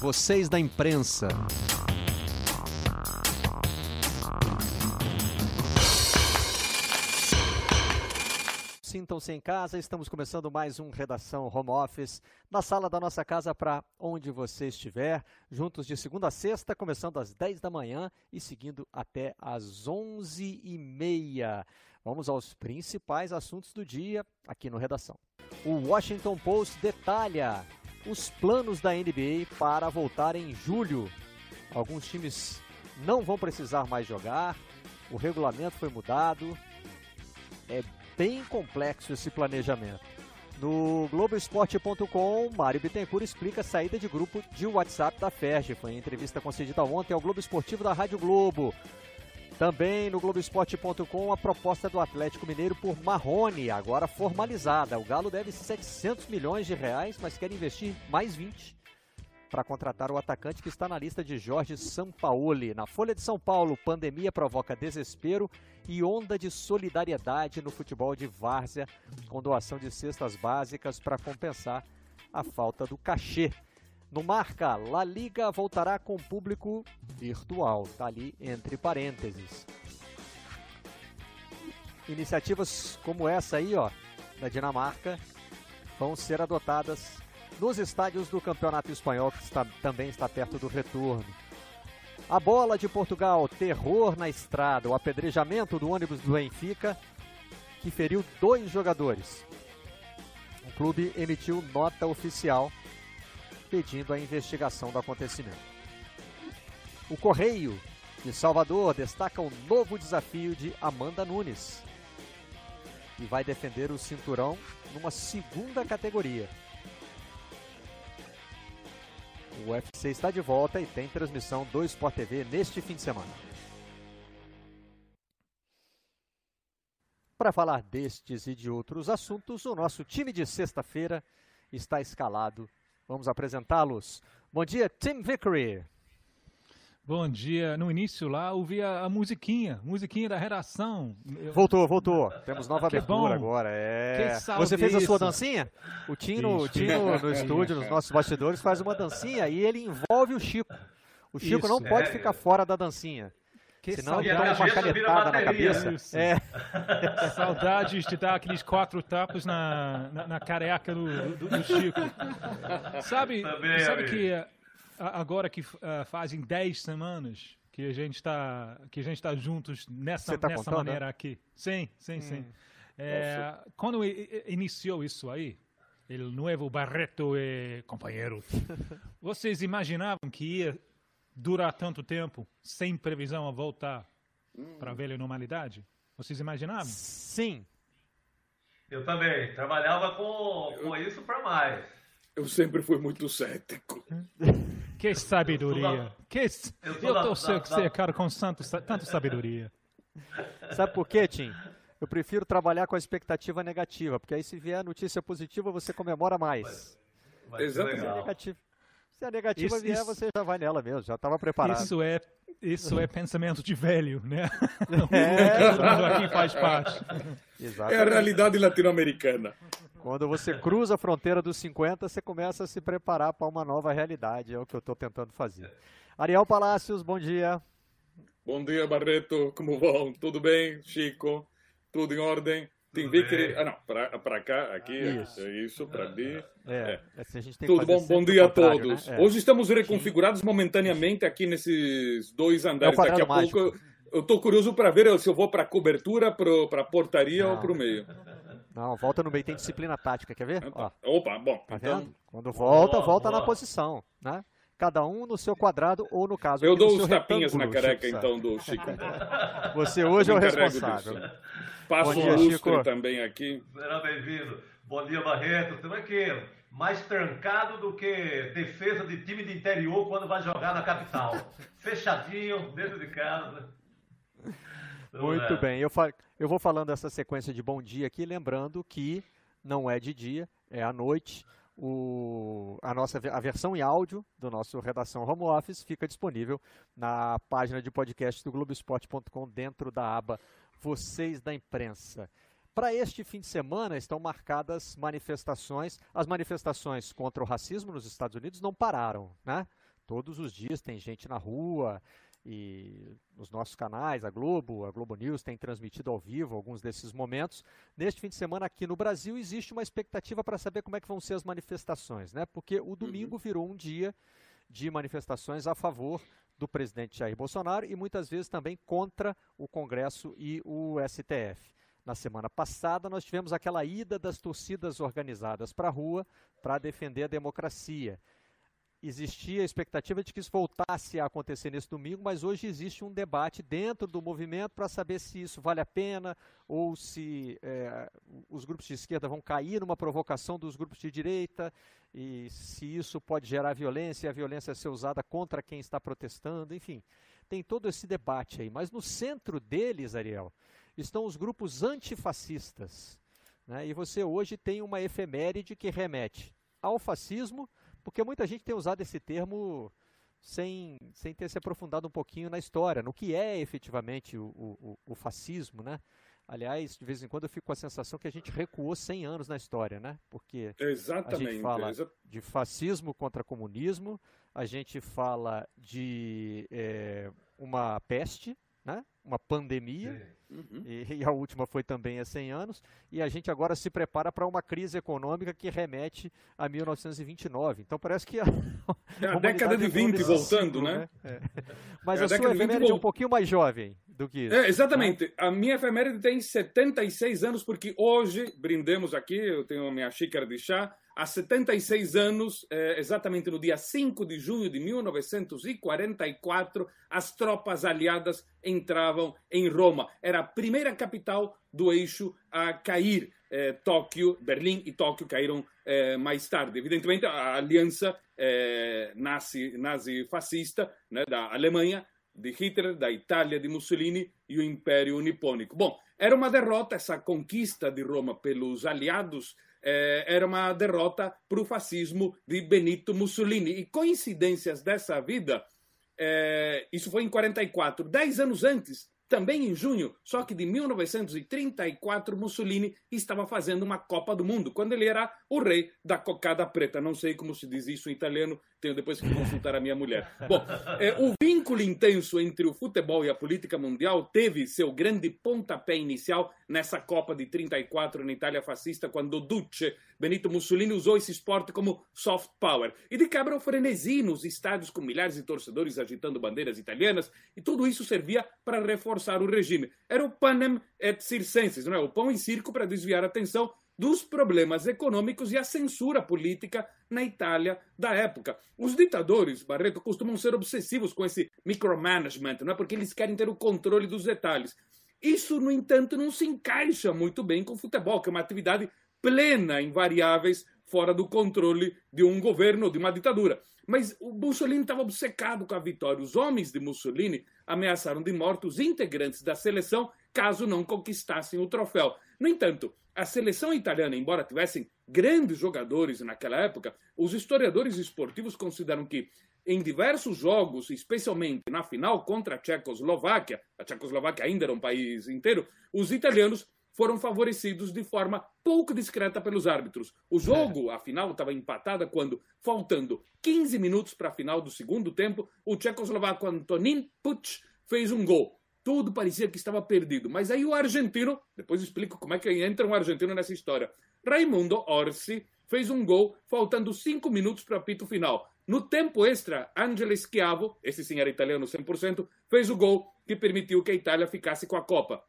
vocês da imprensa. Sintam-se em casa, estamos começando mais um Redação Home Office na sala da nossa casa para onde você estiver, juntos de segunda a sexta, começando às 10 da manhã e seguindo até às 11h30. Vamos aos principais assuntos do dia aqui no Redação. O Washington Post detalha os planos da NBA para voltar em julho. Alguns times não vão precisar mais jogar, o regulamento foi mudado. É bem complexo esse planejamento. No Globoesporte.com, Mário Bittencourt explica a saída de grupo de WhatsApp da FERJ. Foi em entrevista concedida ontem ao Globo Esportivo da Rádio Globo. Também no Globoesporte.com a proposta do Atlético Mineiro por Marrone, agora formalizada. O Galo deve 700 milhões de reais, mas quer investir mais 20 para contratar o atacante que está na lista de Jorge Sampaoli. Na Folha de São Paulo, pandemia provoca desespero e onda de solidariedade no futebol de várzea, com doação de cestas básicas para compensar a falta do cachê. No Marca, La Liga voltará com público virtual, está ali entre parênteses. Iniciativas como essa aí, ó, da Dinamarca, vão ser adotadas nos estádios do Campeonato Espanhol, que está, também está perto do retorno. A bola de Portugal, terror na estrada, o apedrejamento do ônibus do Benfica, que feriu dois jogadores. O clube emitiu nota oficial pedindo a investigação do acontecimento. O Correio de Salvador destaca o novo desafio de Amanda Nunes e vai defender o cinturão numa segunda categoria. O UFC está de volta e tem transmissão do Sport TV neste fim de semana. Para falar destes e de outros assuntos, o nosso time de sexta-feira está escalado. Vamos apresentá-los. Bom dia, Tim Vickery. Bom dia. No início lá, ouvi a, a musiquinha, musiquinha da redação. Voltou, voltou. Temos nova que abertura bom. agora. É. Você fez a sua dancinha? O Tino, o Tino no estúdio, nos nossos bastidores, faz uma dancinha e ele envolve o Chico. O Chico Isso, não pode é. ficar fora da dancinha. Que Senão ele toma uma canetada na cabeça. É. Saudades de dar aqueles quatro tapas na, na, na careca do, do, do Chico. Sabe, Também, sabe que agora que uh, fazem 10 semanas que a gente está que a gente está juntos nessa tá nessa contando, maneira né? aqui. Sim, sim, hum. sim. É, quando iniciou isso aí, o novo Barreto e companheiro, vocês imaginavam que ia durar tanto tempo sem previsão a voltar hum. para a velha normalidade? Vocês imaginavam? Sim. Eu também. Trabalhava com, com isso para mais. Eu sempre fui muito cético. Que sabedoria. Que... Eu, eu tô da, da, da... cara com santo, tanto sabedoria. Sabe por quê, Tim? Eu prefiro trabalhar com a expectativa negativa, porque aí se vier a notícia positiva, você comemora mais. A negativa, se a negativa isso, vier, isso... você já vai nela mesmo, já estava preparado. Isso é, isso é pensamento de velho, né? É. Aqui faz parte. Exatamente. É a realidade latino-americana. Quando você cruza a fronteira dos 50, você começa a se preparar para uma nova realidade. É o que eu estou tentando fazer. Ariel Palácios, bom dia. Bom dia, Barreto. Como vão? Tudo bem, Chico? Tudo em ordem? Tem ver que Ah, não, para cá, aqui, isso, é isso para ali. É, é. é Tudo bom, bom dia a todos. Né? É. Hoje estamos reconfigurados momentaneamente aqui nesses dois andares. É Daqui a mágico. pouco eu estou curioso para ver se eu vou para a cobertura, para a portaria não. ou para o meio. Não, volta no meio, tem disciplina tática, quer ver? Ó. Opa, bom. Tá então... vendo? Quando volta, boa, volta boa. na posição, né? Cada um no seu quadrado ou no caso. Eu dou os tapinhas na careca, Chico, então, do Chico. Você hoje é o responsável. Passo o lustre Chico. também aqui. Será bem-vindo. Bom dia, Barreto. Aqui mais trancado do que defesa de time de interior quando vai jogar na capital. Fechadinho, dentro de casa. Muito bem. Eu, fa eu vou falando essa sequência de bom dia aqui, lembrando que não é de dia, é à noite. O, a nossa a versão em áudio do nosso Redação Home Office fica disponível na página de podcast do Globoesporte.com dentro da aba Vocês da Imprensa. Para este fim de semana estão marcadas manifestações. As manifestações contra o racismo nos Estados Unidos não pararam, né? todos os dias tem gente na rua e nos nossos canais, a Globo, a Globo News tem transmitido ao vivo alguns desses momentos. Neste fim de semana aqui no Brasil existe uma expectativa para saber como é que vão ser as manifestações, né? Porque o domingo uhum. virou um dia de manifestações a favor do presidente Jair Bolsonaro e muitas vezes também contra o Congresso e o STF. Na semana passada, nós tivemos aquela ida das torcidas organizadas para a rua para defender a democracia existia a expectativa de que isso voltasse a acontecer nesse domingo, mas hoje existe um debate dentro do movimento para saber se isso vale a pena ou se é, os grupos de esquerda vão cair numa provocação dos grupos de direita e se isso pode gerar violência e a violência ser usada contra quem está protestando, enfim. Tem todo esse debate aí, mas no centro deles, Ariel, estão os grupos antifascistas. Né? E você hoje tem uma efeméride que remete ao fascismo porque muita gente tem usado esse termo sem, sem ter se aprofundado um pouquinho na história, no que é efetivamente o, o, o fascismo, né? Aliás, de vez em quando eu fico com a sensação que a gente recuou 100 anos na história, né? Porque Exatamente. a gente fala de fascismo contra comunismo, a gente fala de é, uma peste, né? Uma pandemia, uhum. e, e, a última foi também há 100 anos, e a gente agora se prepara para uma crise econômica que remete a 1929. Então parece que a, é a, a década de 20 voltando, ciclo, né? né? É. Mas é a, a sua efeméride é um pouquinho mais jovem do que isso. É, exatamente. Né? A minha efeméride tem 76 anos, porque hoje, brindemos aqui, eu tenho a minha xícara de chá, há 76 anos, eh, exatamente no dia 5 de junho de 1944, as tropas aliadas entravam em Roma. Era a primeira capital do eixo a cair. Eh, Tóquio, Berlim e Tóquio caíram eh, mais tarde. Evidentemente, a aliança nazi, nazi-fascista né, da Alemanha, de Hitler, da Itália de Mussolini e o Império Nipônico. Bom, era uma derrota essa conquista de Roma pelos aliados eh, era uma derrota para o fascismo de Benito Mussolini. E coincidências dessa vida, eh, isso foi em 44. Dez anos antes, também em junho, só que de 1934, Mussolini estava fazendo uma Copa do Mundo, quando ele era o rei da cocada preta. Não sei como se diz isso em italiano, tenho depois que consultar a minha mulher. Bom, é, o vínculo intenso entre o futebol e a política mundial teve seu grande pontapé inicial nessa Copa de 34 na Itália fascista, quando Duce, Benito Mussolini, usou esse esporte como soft power. E de quebra o frenesi nos estádios com milhares de torcedores agitando bandeiras italianas, e tudo isso servia para reforçar o regime. Era o panem et circenses, não é? o pão e circo para desviar a atenção dos problemas econômicos e a censura política na Itália da época. Os ditadores, Barreto, costumam ser obsessivos com esse micromanagement, não é? porque eles querem ter o controle dos detalhes. Isso, no entanto, não se encaixa muito bem com o futebol, que é uma atividade plena em variáveis fora do controle de um governo ou de uma ditadura. Mas o Mussolini estava obcecado com a vitória. Os homens de Mussolini ameaçaram de morte os integrantes da seleção caso não conquistassem o troféu. No entanto, a seleção italiana, embora tivessem grandes jogadores naquela época, os historiadores esportivos consideram que em diversos jogos, especialmente na final contra a Tchecoslováquia, a Tchecoslováquia ainda era um país inteiro, os italianos foram favorecidos de forma pouco discreta pelos árbitros. O jogo, a final, estava empatada quando, faltando 15 minutos para a final do segundo tempo, o tchecoslovaco Antonin Puch fez um gol. Tudo parecia que estava perdido. Mas aí o argentino, depois explico como é que entra um argentino nessa história. Raimundo Orsi fez um gol faltando cinco minutos para o apito final. No tempo extra, Angelo Schiavo, esse sim era italiano 100%, fez o gol que permitiu que a Itália ficasse com a Copa.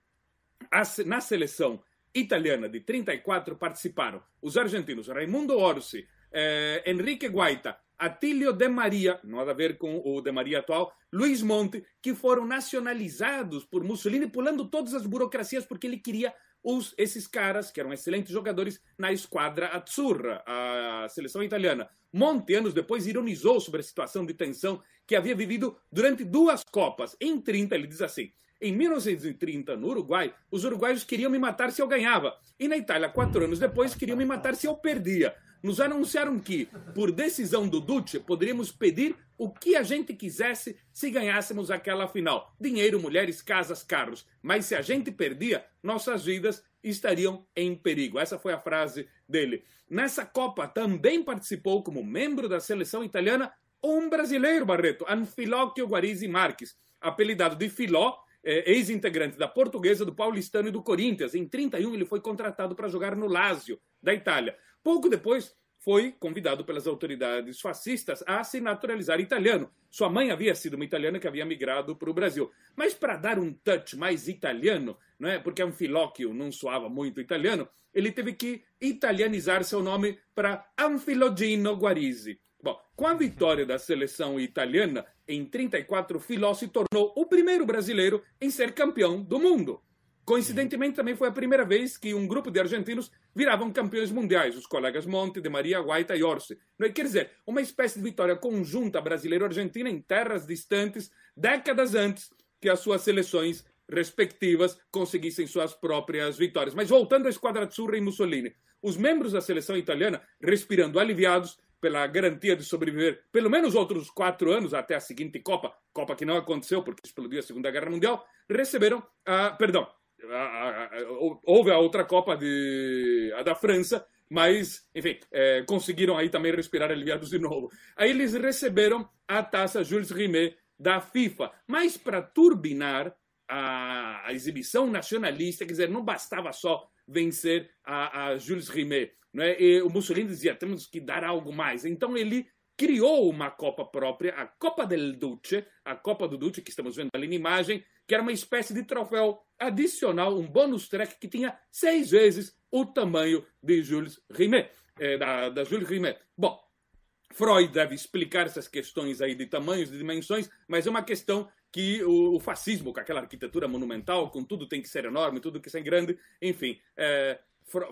Na seleção italiana de 34 participaram os argentinos Raimundo Orsi, eh, Enrique Guaita, Atílio de Maria, nada a ver com o de Maria atual, Luiz Monte, que foram nacionalizados por Mussolini, pulando todas as burocracias porque ele queria os, esses caras, que eram excelentes jogadores, na esquadra azzurra, a seleção italiana. Monte, anos depois, ironizou sobre a situação de tensão que havia vivido durante duas Copas. Em 30, ele diz assim: em 1930, no Uruguai, os uruguaios queriam me matar se eu ganhava. E na Itália, quatro anos depois, queriam me matar se eu perdia nos anunciaram que, por decisão do Duce, poderíamos pedir o que a gente quisesse se ganhássemos aquela final: dinheiro, mulheres, casas, carros. Mas se a gente perdia, nossas vidas estariam em perigo. Essa foi a frase dele. Nessa Copa também participou como membro da seleção italiana um brasileiro, Barreto, Anfilóquio Guarizi Marques, apelidado de Filó, é, ex-integrante da Portuguesa, do Paulistano e do Corinthians. Em 31 ele foi contratado para jogar no Lazio, da Itália. Pouco depois foi convidado pelas autoridades fascistas a se naturalizar italiano. Sua mãe havia sido uma italiana que havia migrado para o Brasil. Mas para dar um touch mais italiano, não é? porque Anfilóquio não soava muito italiano, ele teve que italianizar seu nome para Anfilogino Guarisi. Bom, com a vitória da seleção italiana, em 34, Filó se tornou o primeiro brasileiro em ser campeão do mundo. Coincidentemente, também foi a primeira vez que um grupo de argentinos viravam campeões mundiais, os colegas Monte, De Maria, Guaita e Orsi. Quer dizer, uma espécie de vitória conjunta brasileiro-argentina em terras distantes, décadas antes que as suas seleções respectivas conseguissem suas próprias vitórias. Mas voltando à Esquadra Azzurra e Mussolini, os membros da seleção italiana, respirando aliviados pela garantia de sobreviver pelo menos outros quatro anos até a seguinte Copa, Copa que não aconteceu porque explodiu a Segunda Guerra Mundial, receberam, a, perdão, houve a outra Copa de, a da França, mas, enfim, é, conseguiram aí também respirar aliviados de novo. Aí eles receberam a taça Jules Rimet da FIFA, mas para turbinar a, a, exibição nacionalista, quer dizer, não bastava só vencer a, a Jules Rimet, né? E o Mussolini dizia, temos que dar algo mais. Então ele criou uma Copa própria, a Copa del Duce, a Copa do Duce, que estamos vendo ali na imagem, que era uma espécie de troféu adicional, um bônus track que tinha seis vezes o tamanho de Jules Rimet, é, da, da Jules Rimet. Bom, Freud deve explicar essas questões aí de tamanhos, de dimensões, mas é uma questão que o, fascismo, com aquela arquitetura monumental, com tudo tem que ser enorme, tudo que ser grande, enfim, é,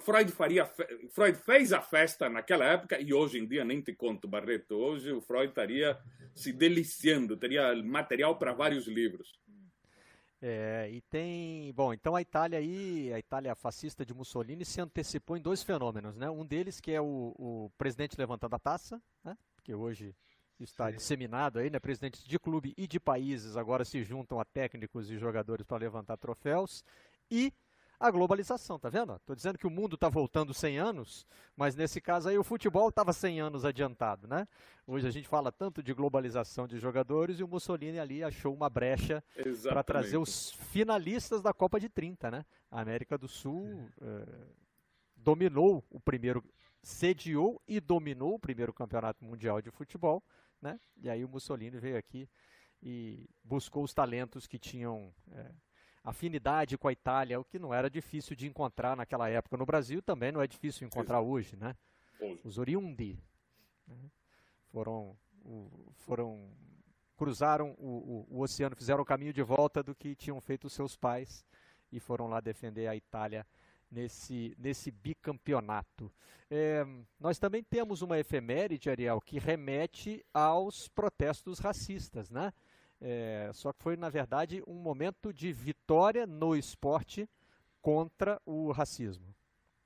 Freud faria Freud fez a festa naquela época e hoje em dia nem te conto Barreto hoje o Freud estaria se deliciando teria material para vários livros é, e tem bom então a Itália aí a Itália fascista de Mussolini se antecipou em dois fenômenos né? Um deles que é o, o presidente levantando a taça né? Que hoje está Sim. disseminado aí né? Presidentes de clube e de países agora se juntam a técnicos e jogadores para levantar troféus. E a globalização, tá vendo? Estou dizendo que o mundo está voltando 100 anos, mas nesse caso aí o futebol estava 100 anos adiantado, né? Hoje a gente fala tanto de globalização de jogadores e o Mussolini ali achou uma brecha para trazer os finalistas da Copa de 30, né? A América do Sul é, dominou o primeiro, sediou e dominou o primeiro campeonato mundial de futebol, né? E aí o Mussolini veio aqui e buscou os talentos que tinham é, afinidade com a Itália, o que não era difícil de encontrar naquela época. No Brasil também não é difícil encontrar hoje, né? Os oriundi né? foram, foram cruzaram o, o, o, oceano, fizeram o caminho de volta do que tinham feito os seus pais e foram lá defender a Itália nesse, nesse bicampeonato. É, nós também temos uma efeméride, Ariel, que remete aos protestos racistas, né? É, só que foi, na verdade, um momento de vitória no esporte contra o racismo.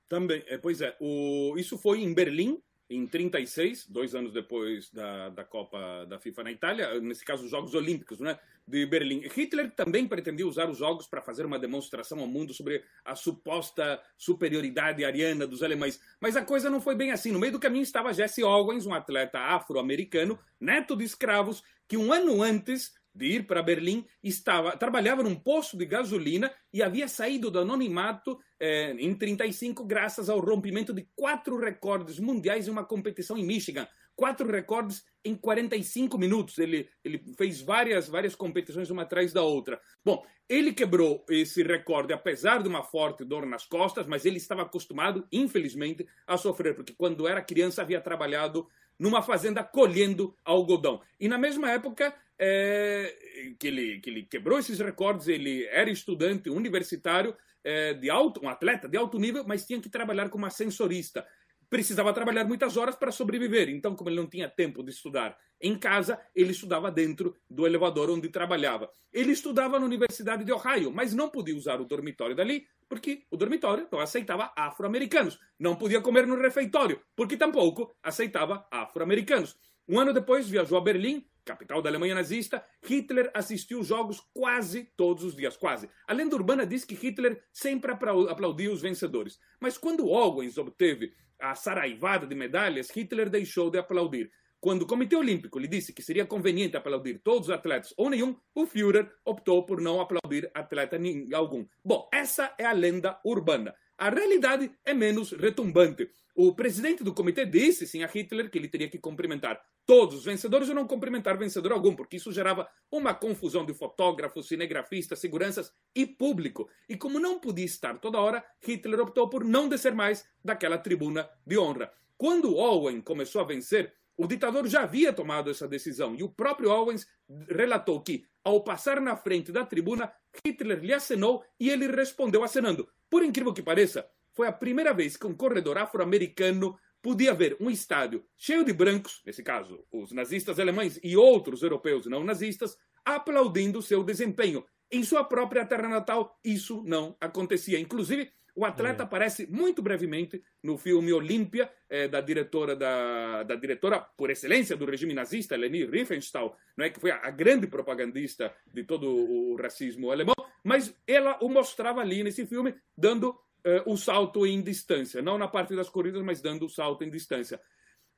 Também, é, pois é. O, isso foi em Berlim, em 36, dois anos depois da, da Copa da FIFA na Itália, nesse caso os Jogos Olímpicos né, de Berlim. Hitler também pretendia usar os Jogos para fazer uma demonstração ao mundo sobre a suposta superioridade ariana dos alemães. Mas a coisa não foi bem assim. No meio do caminho estava Jesse Owens, um atleta afro-americano, neto de escravos, que um ano antes de ir para Berlim, estava trabalhava num posto de gasolina e havia saído do anonimato eh, em 35 graças ao rompimento de quatro recordes mundiais em uma competição em Michigan. Quatro recordes em 45 minutos. Ele, ele fez várias, várias competições uma atrás da outra. Bom, ele quebrou esse recorde apesar de uma forte dor nas costas, mas ele estava acostumado, infelizmente, a sofrer, porque quando era criança havia trabalhado numa fazenda colhendo algodão. E na mesma época é, que, ele, que ele quebrou esses recordes, ele era estudante universitário, é, de alto, um atleta de alto nível, mas tinha que trabalhar como ascensorista. Precisava trabalhar muitas horas para sobreviver, então, como ele não tinha tempo de estudar em casa, ele estudava dentro do elevador onde trabalhava. Ele estudava na Universidade de Ohio, mas não podia usar o dormitório dali, porque o dormitório não aceitava afro-americanos. Não podia comer no refeitório, porque tampouco aceitava afro-americanos. Um ano depois, viajou a Berlim, capital da Alemanha nazista, Hitler assistiu jogos quase todos os dias, quase. A lenda urbana diz que Hitler sempre aplaudia os vencedores. Mas quando Owens obteve a saraivada de medalhas, Hitler deixou de aplaudir. Quando o Comitê Olímpico lhe disse que seria conveniente aplaudir todos os atletas ou nenhum, o Führer optou por não aplaudir atleta algum. Bom, essa é a lenda urbana. A realidade é menos retumbante. O presidente do comitê disse sim a Hitler que ele teria que cumprimentar todos os vencedores ou não cumprimentar vencedor algum, porque isso gerava uma confusão de fotógrafos, cinegrafistas, seguranças e público. E como não podia estar toda hora, Hitler optou por não descer mais daquela tribuna de honra. Quando Owen começou a vencer, o ditador já havia tomado essa decisão e o próprio Owens relatou que, ao passar na frente da tribuna, Hitler lhe acenou e ele respondeu acenando. Por incrível que pareça, foi a primeira vez que um corredor afro-americano podia ver um estádio cheio de brancos, nesse caso, os nazistas alemães e outros europeus não nazistas, aplaudindo seu desempenho. Em sua própria terra natal, isso não acontecia. Inclusive, o atleta é. aparece muito brevemente no filme Olímpia, é, da diretora da, da, diretora por excelência do regime nazista, Leni Riefenstahl, não é que foi a, a, grande propagandista de todo o racismo alemão, mas ela o mostrava ali nesse filme dando uh, o salto em distância, não na parte das corridas, mas dando o salto em distância.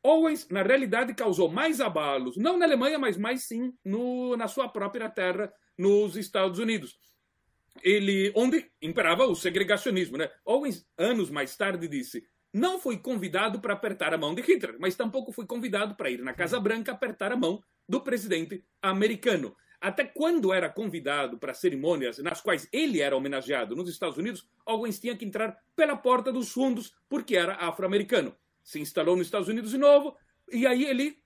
Owens, na realidade, causou mais abalos, não na Alemanha, mas mais sim no, na sua própria terra, nos Estados Unidos. Ele, onde imperava o segregacionismo. Né? Owens, anos mais tarde, disse: não foi convidado para apertar a mão de Hitler, mas tampouco foi convidado para ir na Casa Branca apertar a mão do presidente americano. Até quando era convidado para cerimônias nas quais ele era homenageado nos Estados Unidos, Owens tinha que entrar pela porta dos fundos porque era afro-americano. Se instalou nos Estados Unidos de novo e aí ele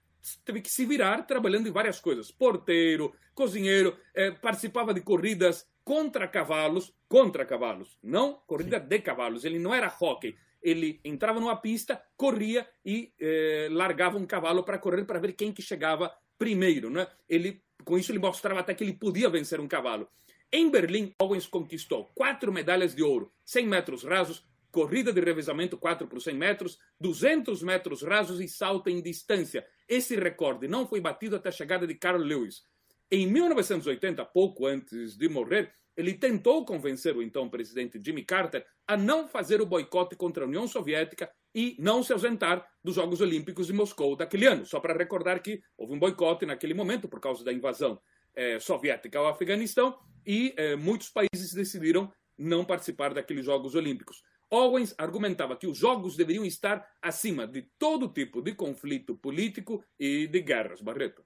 teve que se virar trabalhando em várias coisas. Porteiro, cozinheiro, eh, participava de corridas contra cavalos, contra cavalos, não corrida de cavalos. Ele não era hockey. Ele entrava numa pista, corria e eh, largava um cavalo para correr para ver quem que chegava primeiro. Né? Ele com isso, ele mostrava até que ele podia vencer um cavalo. Em Berlim, Owens conquistou quatro medalhas de ouro: 100 metros rasos, corrida de revezamento 4 por 100 metros, 200 metros rasos e salto em distância. Esse recorde não foi batido até a chegada de Carl Lewis. Em 1980, pouco antes de morrer, ele tentou convencer o então presidente Jimmy Carter a não fazer o boicote contra a União Soviética e não se ausentar dos Jogos Olímpicos de Moscou daquele ano. Só para recordar que houve um boicote naquele momento por causa da invasão é, soviética ao Afeganistão e é, muitos países decidiram não participar daqueles Jogos Olímpicos. Owens argumentava que os Jogos deveriam estar acima de todo tipo de conflito político e de guerras. Barreto.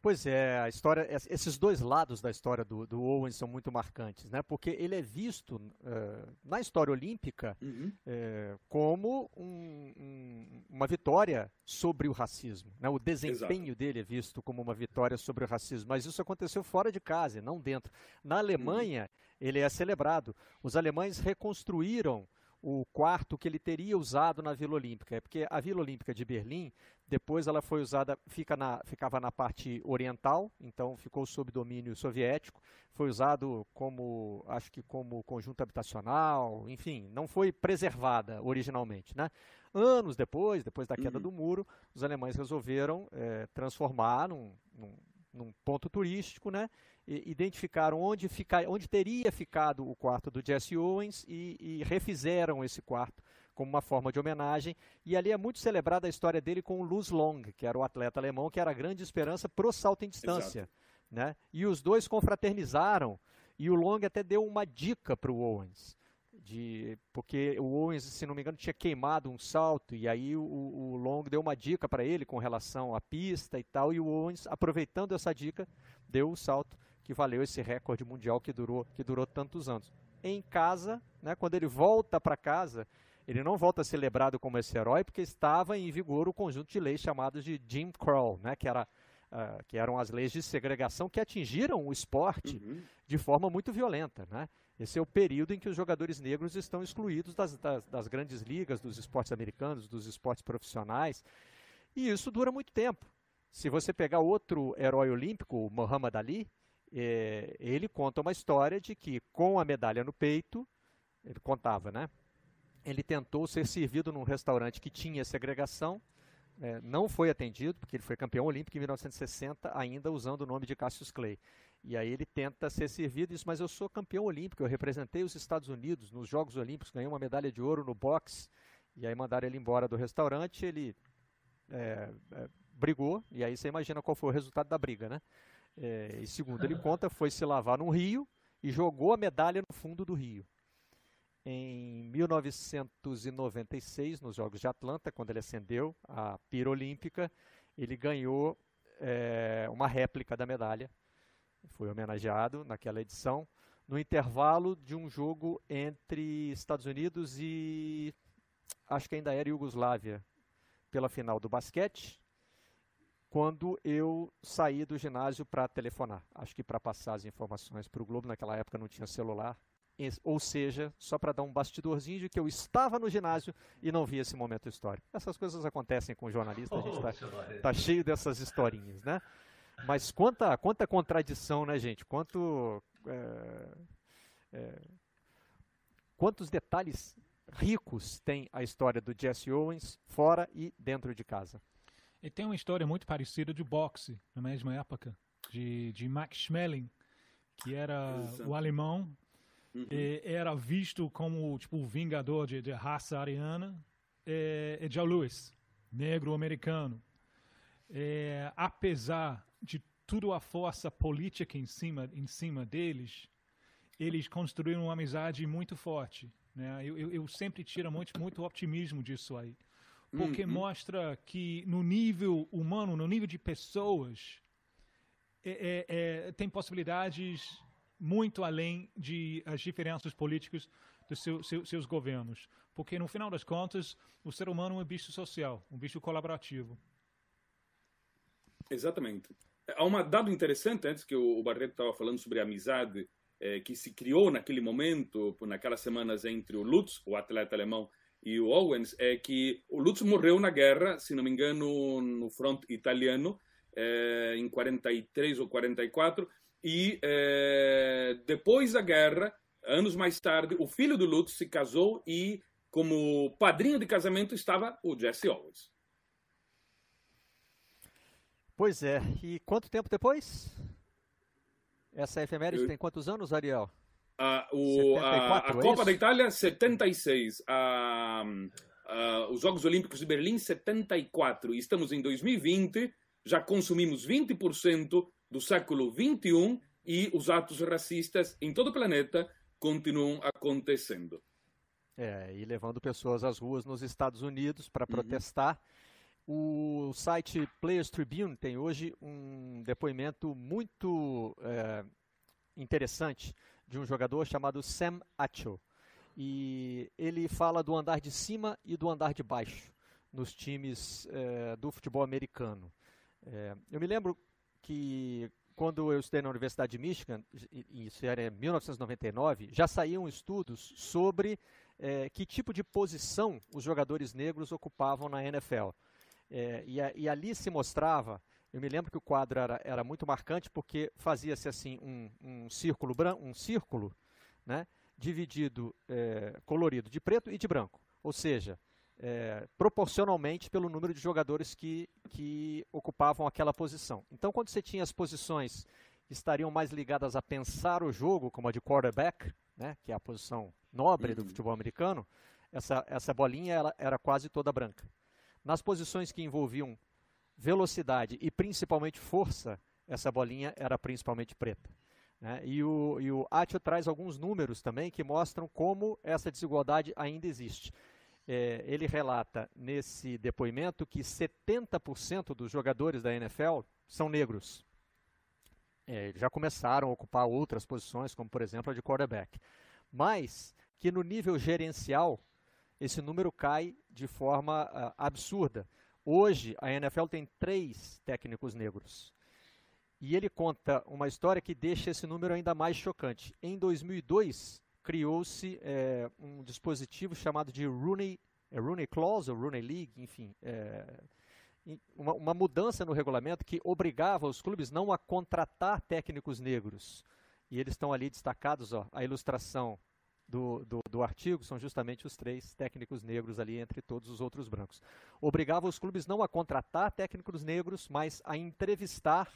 Pois é, a história, esses dois lados da história do, do Owen são muito marcantes, né? Porque ele é visto uh, na história olímpica uhum. uh, como um, um, uma vitória sobre o racismo. Né? O desempenho Exato. dele é visto como uma vitória sobre o racismo, mas isso aconteceu fora de casa, não dentro. Na Alemanha, uhum. ele é celebrado. Os alemães reconstruíram o quarto que ele teria usado na Vila Olímpica. É porque a Vila Olímpica de Berlim, depois ela foi usada, fica na, ficava na parte oriental, então ficou sob domínio soviético. Foi usado como, acho que como conjunto habitacional, enfim, não foi preservada originalmente. Né? Anos depois, depois da queda uhum. do muro, os alemães resolveram é, transformar num, num, num ponto turístico, né? identificaram onde, fica, onde teria ficado o quarto do Jesse Owens e, e, refizeram esse quarto como uma forma de homenagem. E ali é muito celebrada a história dele com o Luz Long, que era o atleta alemão, que era a grande esperança para o salto em distância. Né? E os dois confraternizaram, e o Long até deu uma dica para o Owens. De, porque o Owens, se não me engano, tinha queimado um salto, e aí o, o Long deu uma dica para ele com relação à pista e tal, e o Owens, aproveitando essa dica, deu o salto que valeu esse recorde mundial que durou, que durou tantos anos. Em casa, né, quando ele volta para casa, ele não volta celebrado como esse herói, porque estava em vigor o conjunto de leis chamados de Jim Crow, né, que, era, uh, que eram as leis de segregação que atingiram o esporte uhum. de forma muito violenta. Né? Esse é o período em que os jogadores negros estão excluídos das, das, das grandes ligas, dos esportes americanos, dos esportes profissionais, e isso dura muito tempo. Se você pegar outro herói olímpico, o Muhammad Ali, é, ele conta uma história de que com a medalha no peito, ele contava, né? Ele tentou ser servido num restaurante que tinha segregação, é, não foi atendido, porque ele foi campeão olímpico em 1960, ainda usando o nome de Cassius Clay. E aí ele tenta ser servido diz, mas eu sou campeão olímpico, eu representei os Estados Unidos nos Jogos Olímpicos, ganhei uma medalha de ouro no boxe. E aí mandaram ele embora do restaurante, ele é, é, brigou, e aí você imagina qual foi o resultado da briga, né? É, e segundo ele conta, foi se lavar num rio e jogou a medalha no fundo do rio. Em 1996, nos Jogos de Atlanta, quando ele acendeu a pira olímpica, ele ganhou é, uma réplica da medalha. Foi homenageado naquela edição, no intervalo de um jogo entre Estados Unidos e acho que ainda era Iugoslávia, pela final do basquete, quando eu saí do ginásio para telefonar. Acho que para passar as informações para o Globo, naquela época não tinha celular, ou seja, só para dar um bastidorzinho de que eu estava no ginásio e não vi esse momento histórico. Essas coisas acontecem com jornalistas, a gente está tá cheio dessas historinhas, né? Mas quanta, quanta contradição, né, gente? Quanto, é, é, quantos detalhes ricos tem a história do Jesse Owens fora e dentro de casa? E tem uma história muito parecida de boxe, na mesma época, de, de Max Schmeling, que era Exato. o alemão Uhum. era visto como tipo o vingador de, de raça ariana. É, é Joe Lewis, negro americano. É, apesar de tudo a força política em cima em cima deles, eles construíram uma amizade muito forte. Né? Eu, eu, eu sempre tiro muito, muito optimismo disso aí. Porque uhum. mostra que no nível humano, no nível de pessoas, é, é, é, tem possibilidades muito além de as diferenças políticas dos seu, seu, seus governos. Porque, no final das contas, o ser humano é um bicho social, um bicho colaborativo. Exatamente. Há um dado interessante, antes que o Barreto estava falando sobre a amizade eh, que se criou naquele momento, naquelas semanas entre o Lutz, o atleta alemão, e o Owens, é que o Lutz morreu na guerra, se não me engano, no front italiano, eh, em 43 ou 44, e é, depois da guerra, anos mais tarde, o filho do Lutz se casou e, como padrinho de casamento, estava o Jesse Owens. Pois é. E quanto tempo depois? Essa efeméride Eu... tem quantos anos, Ariel? Ah, o, a, a é Copa da Itália, 76. Ah, ah, os Jogos Olímpicos de Berlim, 74. E estamos em 2020, já consumimos 20% do século XXI e os atos racistas em todo o planeta continuam acontecendo. É, e levando pessoas às ruas nos Estados Unidos para uhum. protestar. O site Players Tribune tem hoje um depoimento muito é, interessante de um jogador chamado Sam Acho. E ele fala do andar de cima e do andar de baixo nos times é, do futebol americano. É, eu me lembro que quando eu estudei na Universidade de Michigan, isso era em 1999, já saíam estudos sobre é, que tipo de posição os jogadores negros ocupavam na NFL. É, e, a, e, ali se mostrava, eu me lembro que o quadro era, era muito marcante porque fazia-se assim um, um círculo branco, um círculo, né, dividido, é, colorido de preto e de branco. Ou seja, é, proporcionalmente pelo número de jogadores que, que ocupavam aquela posição. Então, quando você tinha as posições que estariam mais ligadas a pensar o jogo, como a de quarterback, né, que é a posição nobre uhum. do futebol americano, essa, essa bolinha ela, era quase toda branca. Nas posições que envolviam velocidade e principalmente força, essa bolinha era principalmente preta. Né? E o, e o Atio traz alguns números também que mostram como essa desigualdade ainda existe é, ele relata nesse depoimento que 70% dos jogadores da NFL são negros. É, já começaram a ocupar outras posições, como por exemplo a de quarterback. Mas que no nível gerencial esse número cai de forma uh, absurda. Hoje a NFL tem três técnicos negros. E ele conta uma história que deixa esse número ainda mais chocante. Em 2002, criou-se é, um dispositivo chamado de Rooney, é Rooney Clause, ou Rooney League, enfim, é, uma, uma, mudança no regulamento que obrigava os clubes não a contratar técnicos negros. E eles estão ali destacados, ó, a ilustração do, do, do, artigo são justamente os três técnicos negros ali entre todos os outros brancos. Obrigava os clubes não a contratar técnicos negros, mas a entrevistar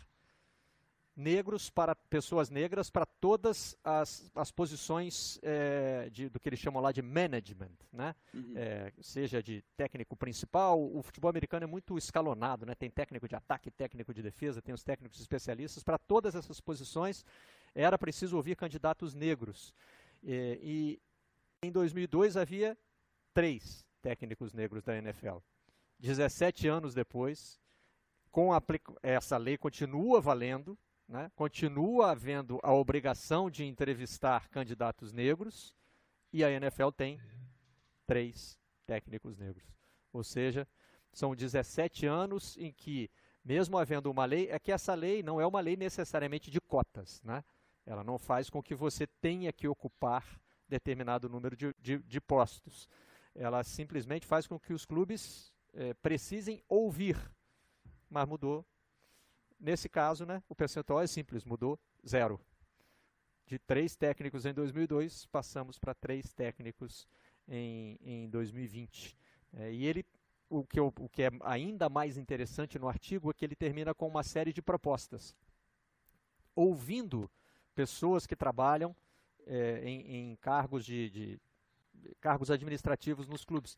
negros para pessoas negras para todas as, as posições é, de, do que eles chamam lá de management, né? Uhum. É, seja de técnico principal. O futebol americano é muito escalonado, né? Tem técnico de ataque, técnico de defesa, tem os técnicos especialistas. Para todas essas posições era preciso ouvir candidatos negros. É, e em 2002 havia três técnicos negros da NFL. 17 anos depois, com a, essa lei continua valendo, né? Continua havendo a obrigação de entrevistar candidatos negros e a NFL tem três técnicos negros. Ou seja, são 17 anos em que, mesmo havendo uma lei, é que essa lei não é uma lei necessariamente de cotas. Né? Ela não faz com que você tenha que ocupar determinado número de, de, de postos. Ela simplesmente faz com que os clubes é, precisem ouvir. Mas mudou Nesse caso, né, o percentual é simples, mudou zero. De três técnicos em 2002, passamos para três técnicos em, em 2020. É, e ele, o que, eu, o que é ainda mais interessante no artigo é que ele termina com uma série de propostas. Ouvindo pessoas que trabalham é, em, em, cargos de, de cargos administrativos nos clubes.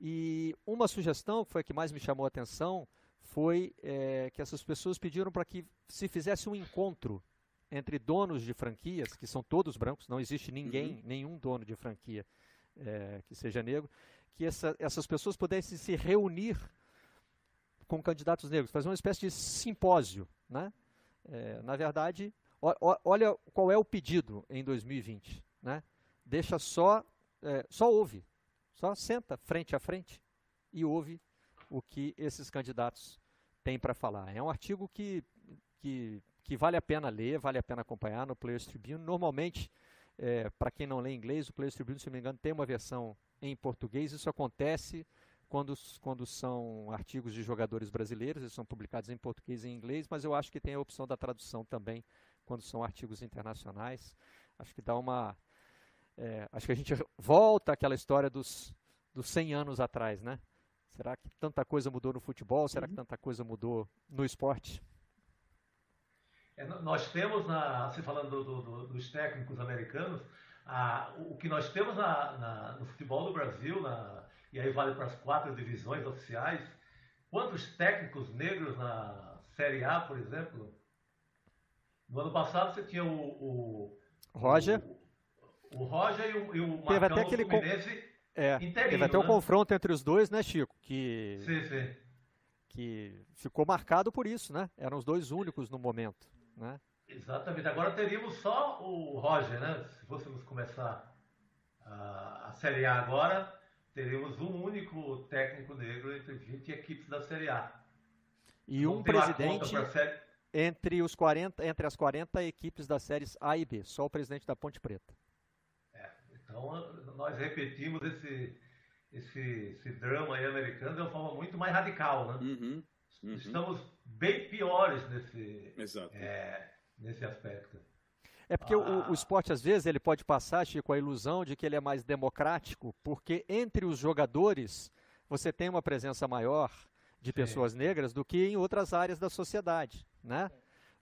E uma sugestão que foi a que mais me chamou a atenção foi é, que essas pessoas pediram para que se fizesse um encontro entre donos de franquias, que são todos brancos, não existe ninguém, uhum. nenhum dono de franquia é, que seja negro, que essa, essas pessoas pudessem se reunir com candidatos negros, fazer uma espécie de simpósio. Né? É, na verdade, o, o, olha qual é o pedido em 2020. Né? Deixa só, é, só ouve, só senta frente a frente e ouve o que esses candidatos têm para falar. É um artigo que, que, que, vale a pena ler, vale a pena acompanhar no Players Tribune. Normalmente, é, para quem não lê inglês, o Players Tribune, se não me engano, tem uma versão em português. Isso acontece quando, quando são artigos de jogadores brasileiros, eles são publicados em português e em inglês, mas eu acho que tem a opção da tradução também quando são artigos internacionais. Acho que dá uma. É, acho que a gente volta àquela história dos, dos 100 anos atrás, né? Será que tanta coisa mudou no futebol? Será uhum. que tanta coisa mudou no esporte? É, nós temos, na, se falando do, do, dos técnicos americanos, a, o que nós temos na, na, no futebol do Brasil, e aí vale para as quatro divisões oficiais, quantos técnicos negros na Série A, por exemplo? No ano passado você tinha o. o Roger. O, o Roger e o, e o Marcão até aquele Fluminense é, interino, teve até né? um confronto entre os dois, né, Chico? Que, sim, sim. que ficou marcado por isso, né? Eram os dois únicos no momento, né? Exatamente. Agora teríamos só o Roger, né? Se fôssemos começar a, a Série A agora, teríamos um único técnico negro entre 20 equipes da Série A. E um presidente série... entre, os 40, entre as 40 equipes das séries A e B, só o presidente da Ponte Preta. Então, nós repetimos esse, esse, esse drama aí americano de uma forma muito mais radical, né? Uhum, uhum. Estamos bem piores nesse, é, nesse aspecto. É porque ah. o, o, esporte, às vezes, ele pode passar, Chico, a ilusão de que ele é mais democrático, porque entre os jogadores você tem uma presença maior de Sim. pessoas negras do que em outras áreas da sociedade, né?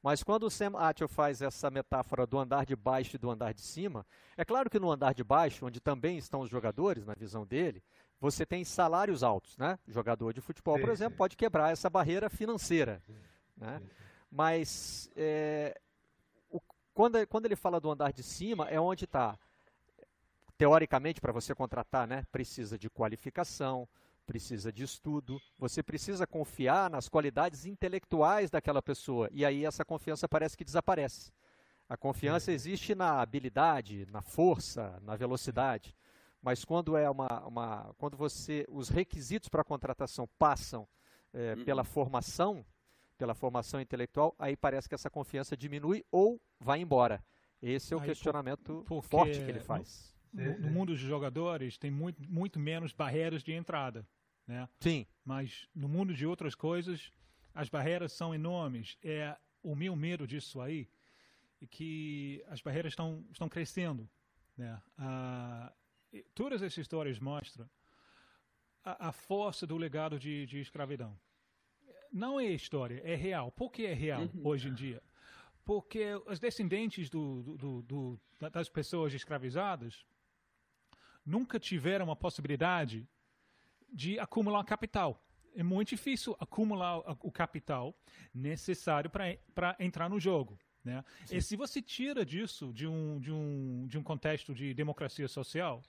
Mas quando o Sam Atchell faz essa metáfora do andar de baixo e do andar de cima, é claro que no andar de baixo, onde também estão os jogadores, na visão dele, você tem salários altos, né? jogador de futebol, por exemplo, pode quebrar essa barreira financeira, né? Mas é, o, quando, quando ele fala do andar de cima, é onde está, teoricamente, para você contratar, né? Precisa de qualificação, precisa de estudo, você precisa confiar nas qualidades intelectuais daquela pessoa. E aí essa confiança parece que desaparece. A confiança uhum. existe na habilidade, na força, na velocidade. Mas quando é uma, uma quando você os requisitos para a contratação passam é, pela formação, pela formação intelectual, aí parece que essa confiança diminui ou vai embora. Esse é o aí, questionamento por, forte que ele faz. No, no, mundo dos jogadores tem muito, muito menos barreiras de entrada. Né? Sim. Mas no mundo de outras coisas, as barreiras são enormes. É o meu medo disso aí é que as barreiras estão, estão crescendo. Né? Ah, todas essas histórias mostram a, a força do legado de, de, escravidão. Não é história, é real. Por que é real uhum. hoje em dia? porque os descendentes do, do, do, das pessoas escravizadas nunca tiveram a possibilidade de acumular capital. É muito difícil acumular o capital necessário para entrar no jogo. Né? E se você tira disso de um, de, um, de um contexto de democracia social,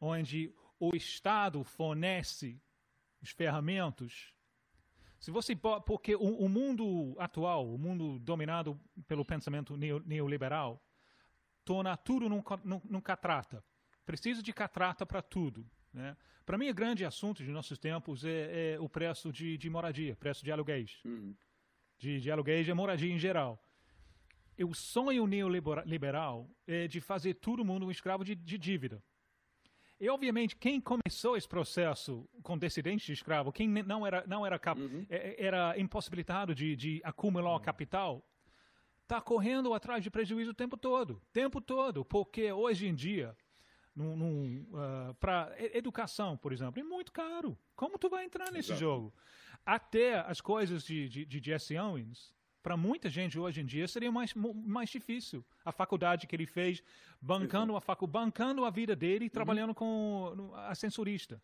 onde o Estado fornece os ferramentas, se você porque o, o mundo atual, o mundo dominado pelo pensamento neoliberal, torna tudo num, num, num catrata. Precisa de catrata para tudo. Né? Para mim, o grande assunto de nossos tempos é, é o preço de, de, moradia, preço de aluguéis. Uhum. De, de aluguéis e moradia em geral. E o sonho neoliberal é de fazer todo mundo um escravo de, de dívida. E, obviamente, quem começou esse processo com descendentes de escravo, quem não era, não era, cap, uhum. É, é, era impossibilitado de, de acumular uhum. capital, está correndo atrás de prejuízo o tempo todo. tempo todo. Porque hoje em dia, num, num, uh, para educação, por exemplo, é muito caro. Como tu vai entrar nesse Exato. jogo? Até as coisas de, de, de Jesse Owens, para muita gente hoje em dia seria mais, mais difícil. A faculdade que ele fez, bancando a facu, bancando a vida dele, uhum. trabalhando com ascensorista.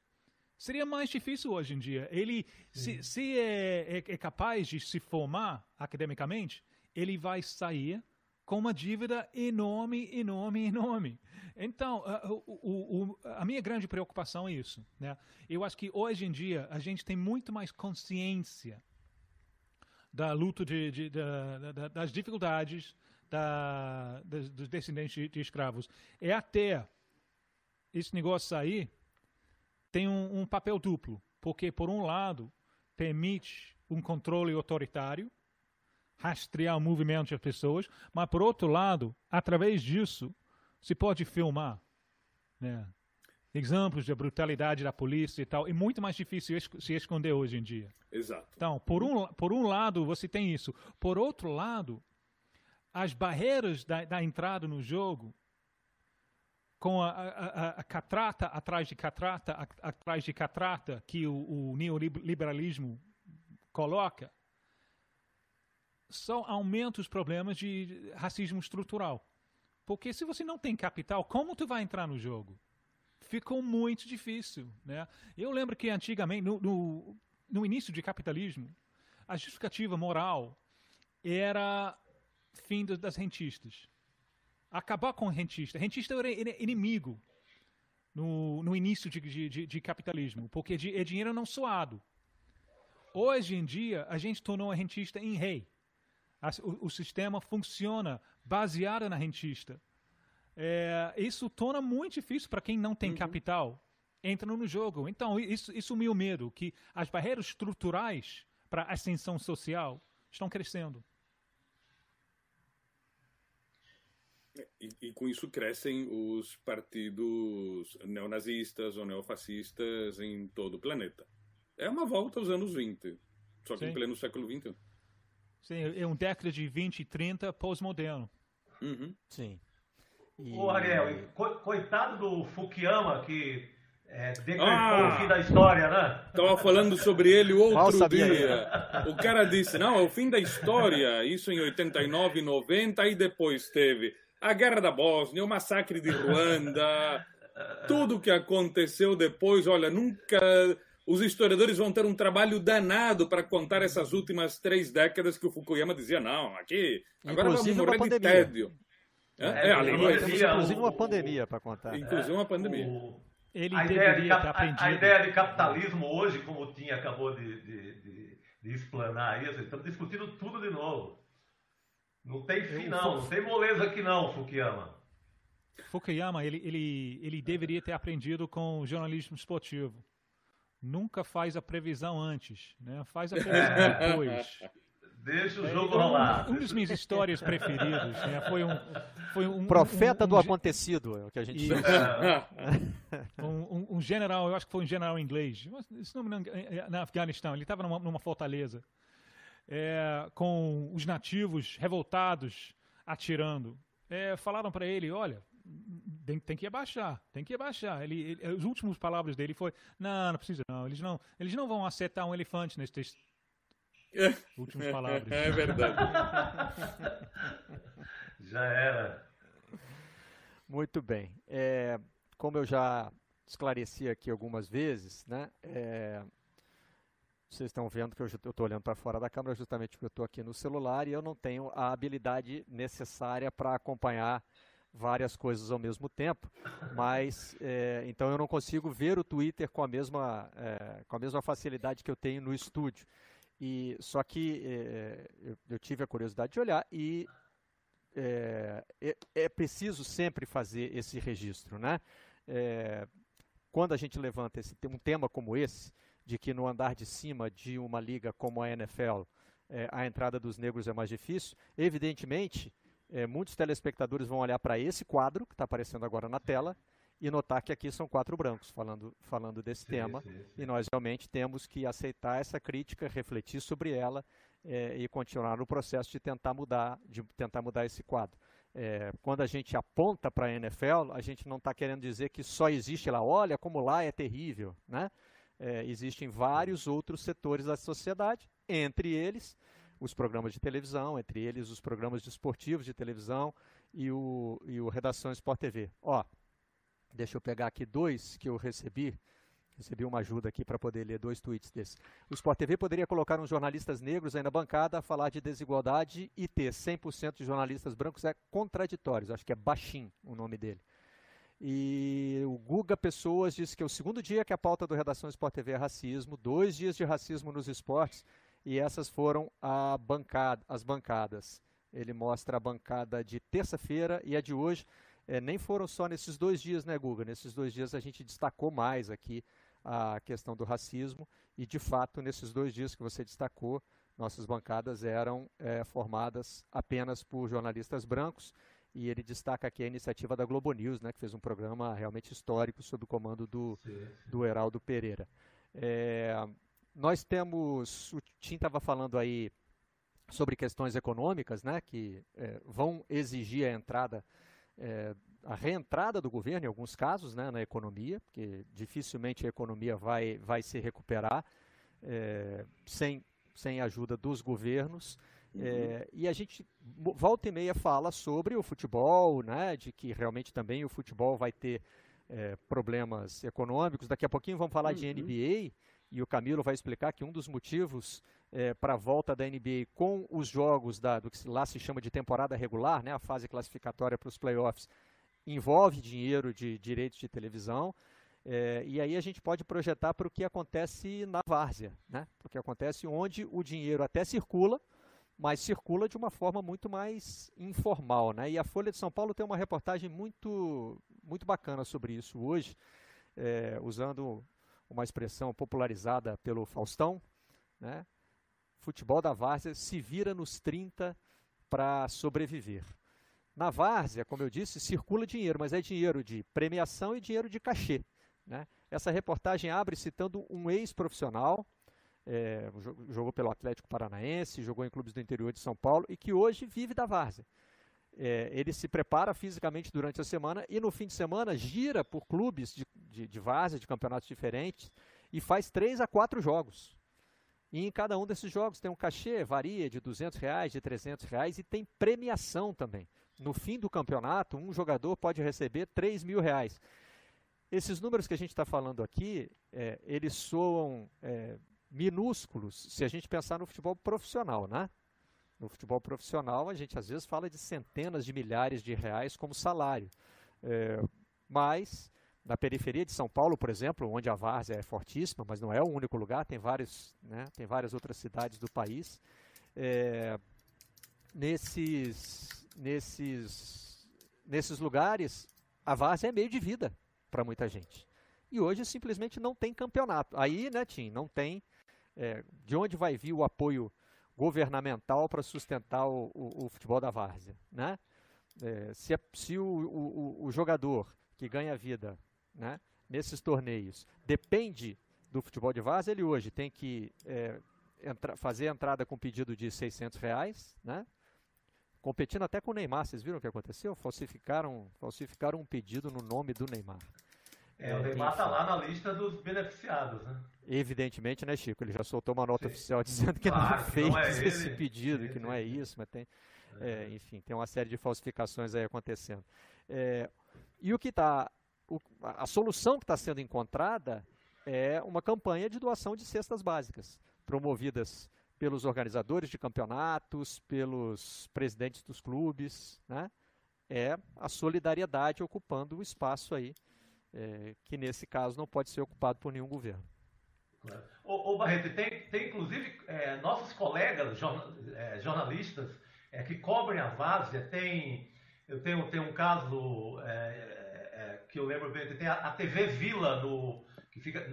Seria mais difícil hoje em dia. Ele, se, se é, é, é, capaz de se formar academicamente, ele vai sair com uma dívida enorme, enorme, enorme. Então, a, o, o, a minha grande preocupação é isso. Né? Eu acho que hoje em dia a gente tem muito mais consciência da luta de, de, da, das dificuldades da, dos descendentes de, de, escravos. É até esse negócio sair tem um, um papel duplo, porque por um lado permite um controle autoritário, rastrear o movimento das pessoas, mas por outro lado, através disso, se pode filmar, né? exemplos de brutalidade da polícia e tal, é muito mais difícil se esconder hoje em dia. Exato. Então, por um, por um lado, você tem isso. Por outro lado, as barreiras da, da entrada no jogo, com a, a, a, catrata atrás de catrata, atrás de catrata, que o, o neoliberalismo coloca, só aumenta os problemas de racismo estrutural. Porque se você não tem capital, como tu vai entrar no jogo? ficou muito difícil. Né? Eu lembro que antigamente, no, no, no início de capitalismo, a justificativa moral era fim das rentistas. Acabar com o rentista. Rentista era inimigo no, no início de, de, de capitalismo, porque é dinheiro não suado. Hoje em dia, a gente tornou a rentista em rei. O, o sistema funciona baseado na rentista. É, isso torna muito difícil para quem não tem uhum. capital entrando no jogo. Então, isso, isso me o medo, que as barreiras estruturais para a ascensão social estão crescendo. E, e, com isso crescem os partidos neonazistas ou neofascistas em todo o planeta. É uma volta aos anos 20, só que Sim. em pleno século XXI. Sim, é um década de 20 e 30 pós-moderno. Uhum. Sim. E... Ô, Ariel, coitado do Fukuyama que é, decretou ah, o fim da história, né? Estava falando sobre ele outro dia. O cara disse: não, é o fim da história. Isso em 89, 90, e depois teve a Guerra da Bósnia, o massacre de Ruanda, tudo que aconteceu depois. Olha, nunca. Os historiadores vão ter um trabalho danado para contar essas últimas três décadas que o Fukuyama dizia: não, aqui, agora Inclusive vamos morrer de tédio. É, é, é inclusive uma pandemia para contar. Inclusive uma pandemia. O, ele a, ideia de, a, a, ideia de capitalismo hoje, como o Tim acabou de, de, de, de explanar isso, estamos discutindo tudo de novo. Não tem fim não, não tem moleza aqui não, Fukuyama. Fukuyama, ele, ele, ele deveria ter aprendido com o jornalismo esportivo. Nunca faz a previsão antes, né? faz a previsão depois. Deixa o é, jogo rolar. Um, um das minhas histórias preferidas né, foi um. Foi um Profeta um, do acontecido, é o que a gente chama. um, general, eu acho que foi um general inglês, se não me engano, na Afeganistão, ele estava numa, numa, fortaleza, é, com os nativos revoltados atirando. É, falaram para ele: olha, tem, tem, que abaixar, tem que abaixar. Ele, ele, as últimas palavras dele foi: não, não precisa não. Eles não, eles não vão acertar um elefante nesse Últimas palavras. É verdade. Já era. Muito bem. É, como eu já esclareci aqui algumas vezes, né? É, vocês estão vendo que eu estou olhando para fora da câmera justamente porque eu estou aqui no celular e eu não tenho a habilidade necessária para acompanhar várias coisas ao mesmo tempo, mas é, então eu não consigo ver o Twitter com a mesma é, com a mesma facilidade que eu tenho no estúdio. E só que é, eu, eu, tive a curiosidade de olhar e é, é, é preciso sempre fazer esse registro, né? É, quando a gente levanta esse, um tema como esse, de que no andar de cima de uma liga como a NFL a entrada dos negros é mais difícil, evidentemente é, muitos telespectadores vão olhar para esse quadro que está aparecendo agora na tela e notar que aqui são quatro brancos falando, falando desse sim, tema sim, sim. e nós realmente temos que aceitar essa crítica, refletir sobre ela é, e continuar no processo de tentar mudar, de tentar mudar esse quadro. É, quando a gente aponta para a NFL, a gente não está querendo dizer que só existe lá, olha como lá é terrível, né? É, existem vários outros setores da sociedade, entre eles os programas de televisão, entre eles os programas de esportivos de televisão e o, e o Redação Sport TV. Ó, deixa eu pegar aqui dois que eu recebi Recebi uma ajuda aqui para poder ler dois tweets desses. O Sport TV poderia colocar uns jornalistas negros aí na bancada a falar de desigualdade e ter 100% de jornalistas brancos é contraditório. Acho que é Baixim o nome dele. E o Guga Pessoas disse que é o segundo dia que a pauta do Redação Sport TV é racismo, dois dias de racismo nos esportes, e essas foram bancada, as bancadas. Ele mostra a bancada de terça-feira e a de hoje. É, nem foram só nesses dois dias, né, Guga? Nesses dois dias a gente destacou mais aqui a questão do racismo e, de fato, nesses dois dias que você destacou, nossas bancadas eram é, formadas apenas por jornalistas brancos e ele destaca aqui a iniciativa da Globo News, né, que fez um programa realmente histórico sob o comando do, do Heraldo Pereira. É, nós temos, o Tim estava falando aí sobre questões econômicas, né, que é, vão exigir a entrada é, a reentrada do governo, em alguns casos, né, na economia, porque dificilmente a economia vai, vai se recuperar é, sem, sem ajuda dos governos. Uhum. É, e a gente volta e meia fala sobre o futebol, né, de que realmente também o futebol vai ter é, problemas econômicos. Daqui a pouquinho vamos falar uhum. de NBA e o Camilo vai explicar que um dos motivos é, para a volta da NBA com os jogos da, do que lá se chama de temporada regular, né, a fase classificatória para os playoffs, envolve dinheiro de direitos de televisão. É, e aí a gente pode projetar para o que acontece na várzea, né? Porque acontece onde o dinheiro até circula, mas circula de uma forma muito mais informal, né? E a Folha de São Paulo tem uma reportagem muito, muito bacana sobre isso hoje, é, usando uma expressão popularizada pelo Faustão, né? Futebol da várzea se vira nos 30 para sobreviver. Na várzea, como eu disse, circula dinheiro, mas é dinheiro de premiação e dinheiro de cachê. Né? Essa reportagem abre citando um ex-profissional, é, jogou pelo Atlético Paranaense, jogou em clubes do interior de São Paulo e que hoje vive da várzea. É, ele se prepara fisicamente durante a semana e no fim de semana gira por clubes de, de, de várzea, de campeonatos diferentes e faz três a quatro jogos. E em cada um desses jogos tem um cachê, varia de 200 reais, de 300 reais e tem premiação também no fim do campeonato, um jogador pode receber 3 mil reais. Esses números que a gente está falando aqui, é, eles soam é, minúsculos se a gente pensar no futebol profissional, né? No futebol profissional, a gente às vezes fala de centenas de milhares de reais como salário. É, mas, na periferia de São Paulo, por exemplo, onde a várzea é fortíssima, mas não é o único lugar, tem, vários, né, tem várias outras cidades do país, é, nesses nesses, nesses lugares, a várzea é meio de vida para muita gente. E hoje simplesmente não tem campeonato. Aí, né, Tim, não tem é, de onde vai vir o apoio governamental para sustentar o, o, o, futebol da várzea, né? É, se, se o, o, jogador que ganha vida né, nesses torneios depende do futebol de várzea, ele hoje tem que é, entra, fazer a entrada com pedido de 600 reais, né? competindo até com o Neymar. Vocês viram o que aconteceu? Falsificaram, falsificaram um pedido no nome do Neymar. É, o Neymar está lá na lista dos beneficiados, né? Evidentemente, né, Chico? Ele já soltou uma nota Sim. oficial dizendo que claro, não fez não é esse pedido, que não é isso, mas tem. É. é, enfim, tem uma série de falsificações aí acontecendo. É, e o que está. A solução que está sendo encontrada é uma campanha de doação de cestas básicas, promovidas pelos organizadores de campeonatos, pelos presidentes dos clubes, né? É a solidariedade ocupando o espaço aí, é, que nesse caso não pode ser ocupado por nenhum governo. Ô, ô Barreto, tem, tem inclusive é, nossos colegas é, jornalistas é, que cobrem a várzea, tem, eu tenho, tenho um caso é, que eu lembro bem, tem a, a, TV Vila, no, que fica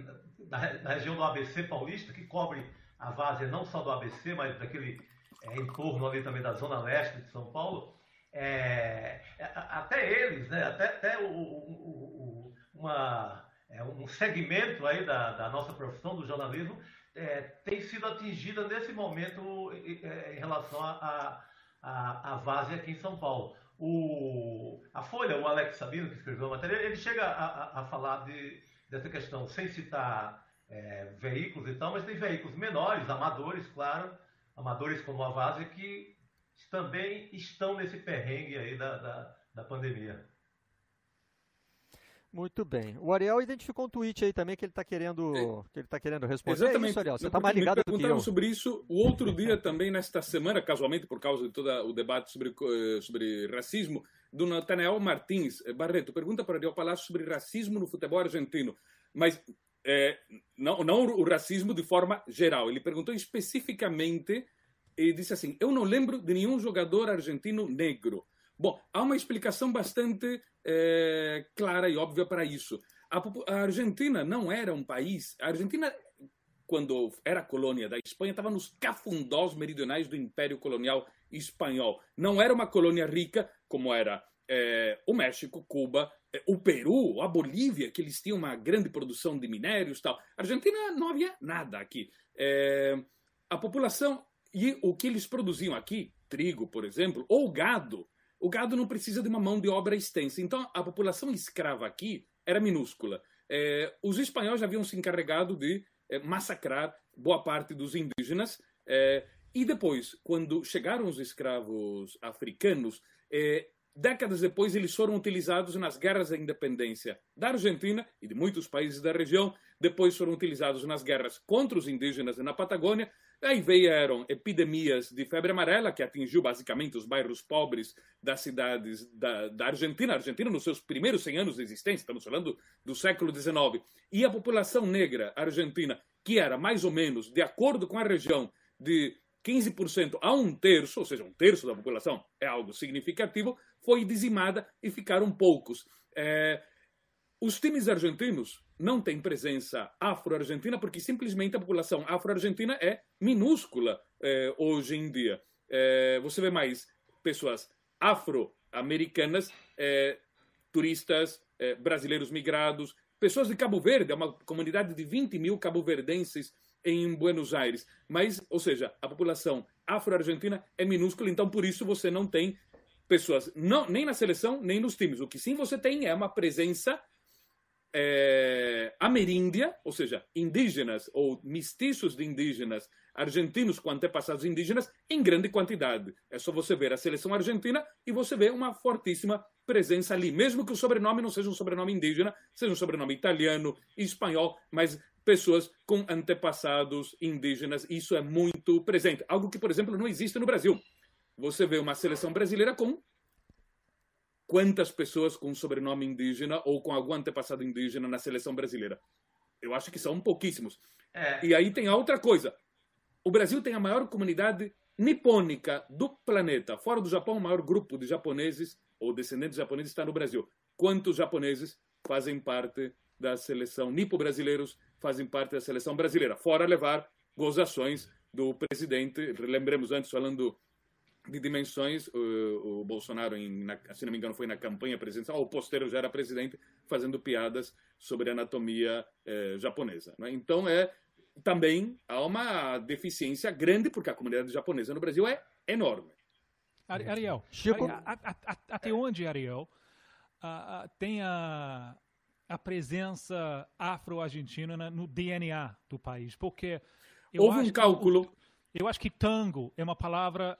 na, na, região do ABC paulista, que cobre a várzea não só do ABC, mas daquele é, entorno ali também da zona leste de São Paulo. até eles, né, até, até o, o, o, uma é, um segmento aí da, da nossa profissão, do jornalismo, é, tem sido atingida nesse momento é, em relação à a, a, a, Vase aqui em São Paulo. O, a Folha, o Alex Sabino, que escreveu a matéria, ele chega a, a falar de, dessa questão sem citar é, veículos e tal, mas tem veículos menores, amadores, claro, amadores como a Vase, que também estão nesse perrengue aí da, da, da pandemia. Muito bem. O Ariel identificou um tweet aí também que ele está querendo, é. que ele tá querendo responder. Exatamente. É isso, Ariel. Você está mais ligado do que eu. sobre isso o outro dia também, nesta semana, casualmente por causa de todo o debate sobre, eh, sobre racismo, do Nathanael Martins. Eh, Barreto, pergunta para Ariel Palácio sobre racismo no futebol argentino. Mas é, não, não o racismo de forma geral. Ele perguntou especificamente e disse assim: Eu não lembro de nenhum jogador argentino negro. Bom, há uma explicação bastante é, clara e óbvia para isso. A, a, Argentina não era um país. A Argentina, quando era colônia da Espanha, estava nos cafundós meridionais do Império Colonial Espanhol. Não era uma colônia rica como era é, o México, Cuba, é, o Peru, a Bolívia, que eles tinham uma grande produção de minérios tal. A Argentina não havia nada aqui. É, a população e o que eles produziam aqui, trigo, por exemplo, ou gado, o gado não precisa de uma mão de obra extensa. Então, a população escrava aqui era minúscula. É, os espanhóis haviam se encarregado de é, massacrar boa parte dos indígenas. É, e depois, quando chegaram os escravos africanos, é, décadas depois eles foram utilizados nas guerras da independência da Argentina e de muitos países da região. Depois foram utilizados nas guerras contra os indígenas na Patagônia Aí vieram epidemias de febre amarela, que atingiu basicamente os bairros pobres das cidades da, da Argentina. A Argentina, nos seus primeiros 100 anos de existência, estamos falando do século XIX. E a população negra argentina, que era mais ou menos, de acordo com a região, de 15% a um terço, ou seja, um terço da população é algo significativo, foi dizimada e ficaram poucos. É, os times argentinos não têm presença afro-argentina porque simplesmente a população afro-argentina é minúscula é, hoje em dia. É, você vê mais pessoas afro-americanas, é, turistas, brasileiros migrados, pessoas de Cabo Verde, é uma comunidade de 20 mil cabo-verdenses em Buenos Aires. Mas, ou seja, a população afro-argentina é minúscula, então por isso você não tem pessoas não, nem na seleção, nem nos times. O que sim você tem é uma presença é, ameríndia, ou seja, indígenas ou mestiços de indígenas argentinos com antepassados indígenas em grande quantidade. É só você ver a seleção argentina e você vê uma fortíssima presença ali, mesmo que o sobrenome não seja um sobrenome indígena, seja um sobrenome italiano, espanhol, mas pessoas com antepassados indígenas. Isso é muito presente. Algo que, por exemplo, não existe no Brasil. Você vê uma seleção brasileira com quantas pessoas com sobrenome indígena ou com algum antepassado indígena na seleção brasileira? Eu acho que são pouquíssimos. É. E aí tem a outra coisa. O Brasil tem a maior comunidade nipônica do planeta. Fora do Japão, o maior grupo de japoneses ou descendentes japoneses está no Brasil. Quantos japoneses fazem parte da seleção nipo-brasileiros, fazem parte da seleção brasileira? Fora levar gozações do presidente, lembremos antes falando de dimensões. O, o Bolsonaro, em, na, se não me engano, foi na campanha presidencial, o posteiro já era presidente, fazendo piadas sobre anatomia eh, japonesa. Né? Então, é também há uma deficiência grande, porque a comunidade japonesa no Brasil é enorme. Ariel, Chico... Ariel até onde, Ariel, uh, tem a, a presença afro-argentina no DNA do país? Porque houve um cálculo. eu acho que tango é uma palavra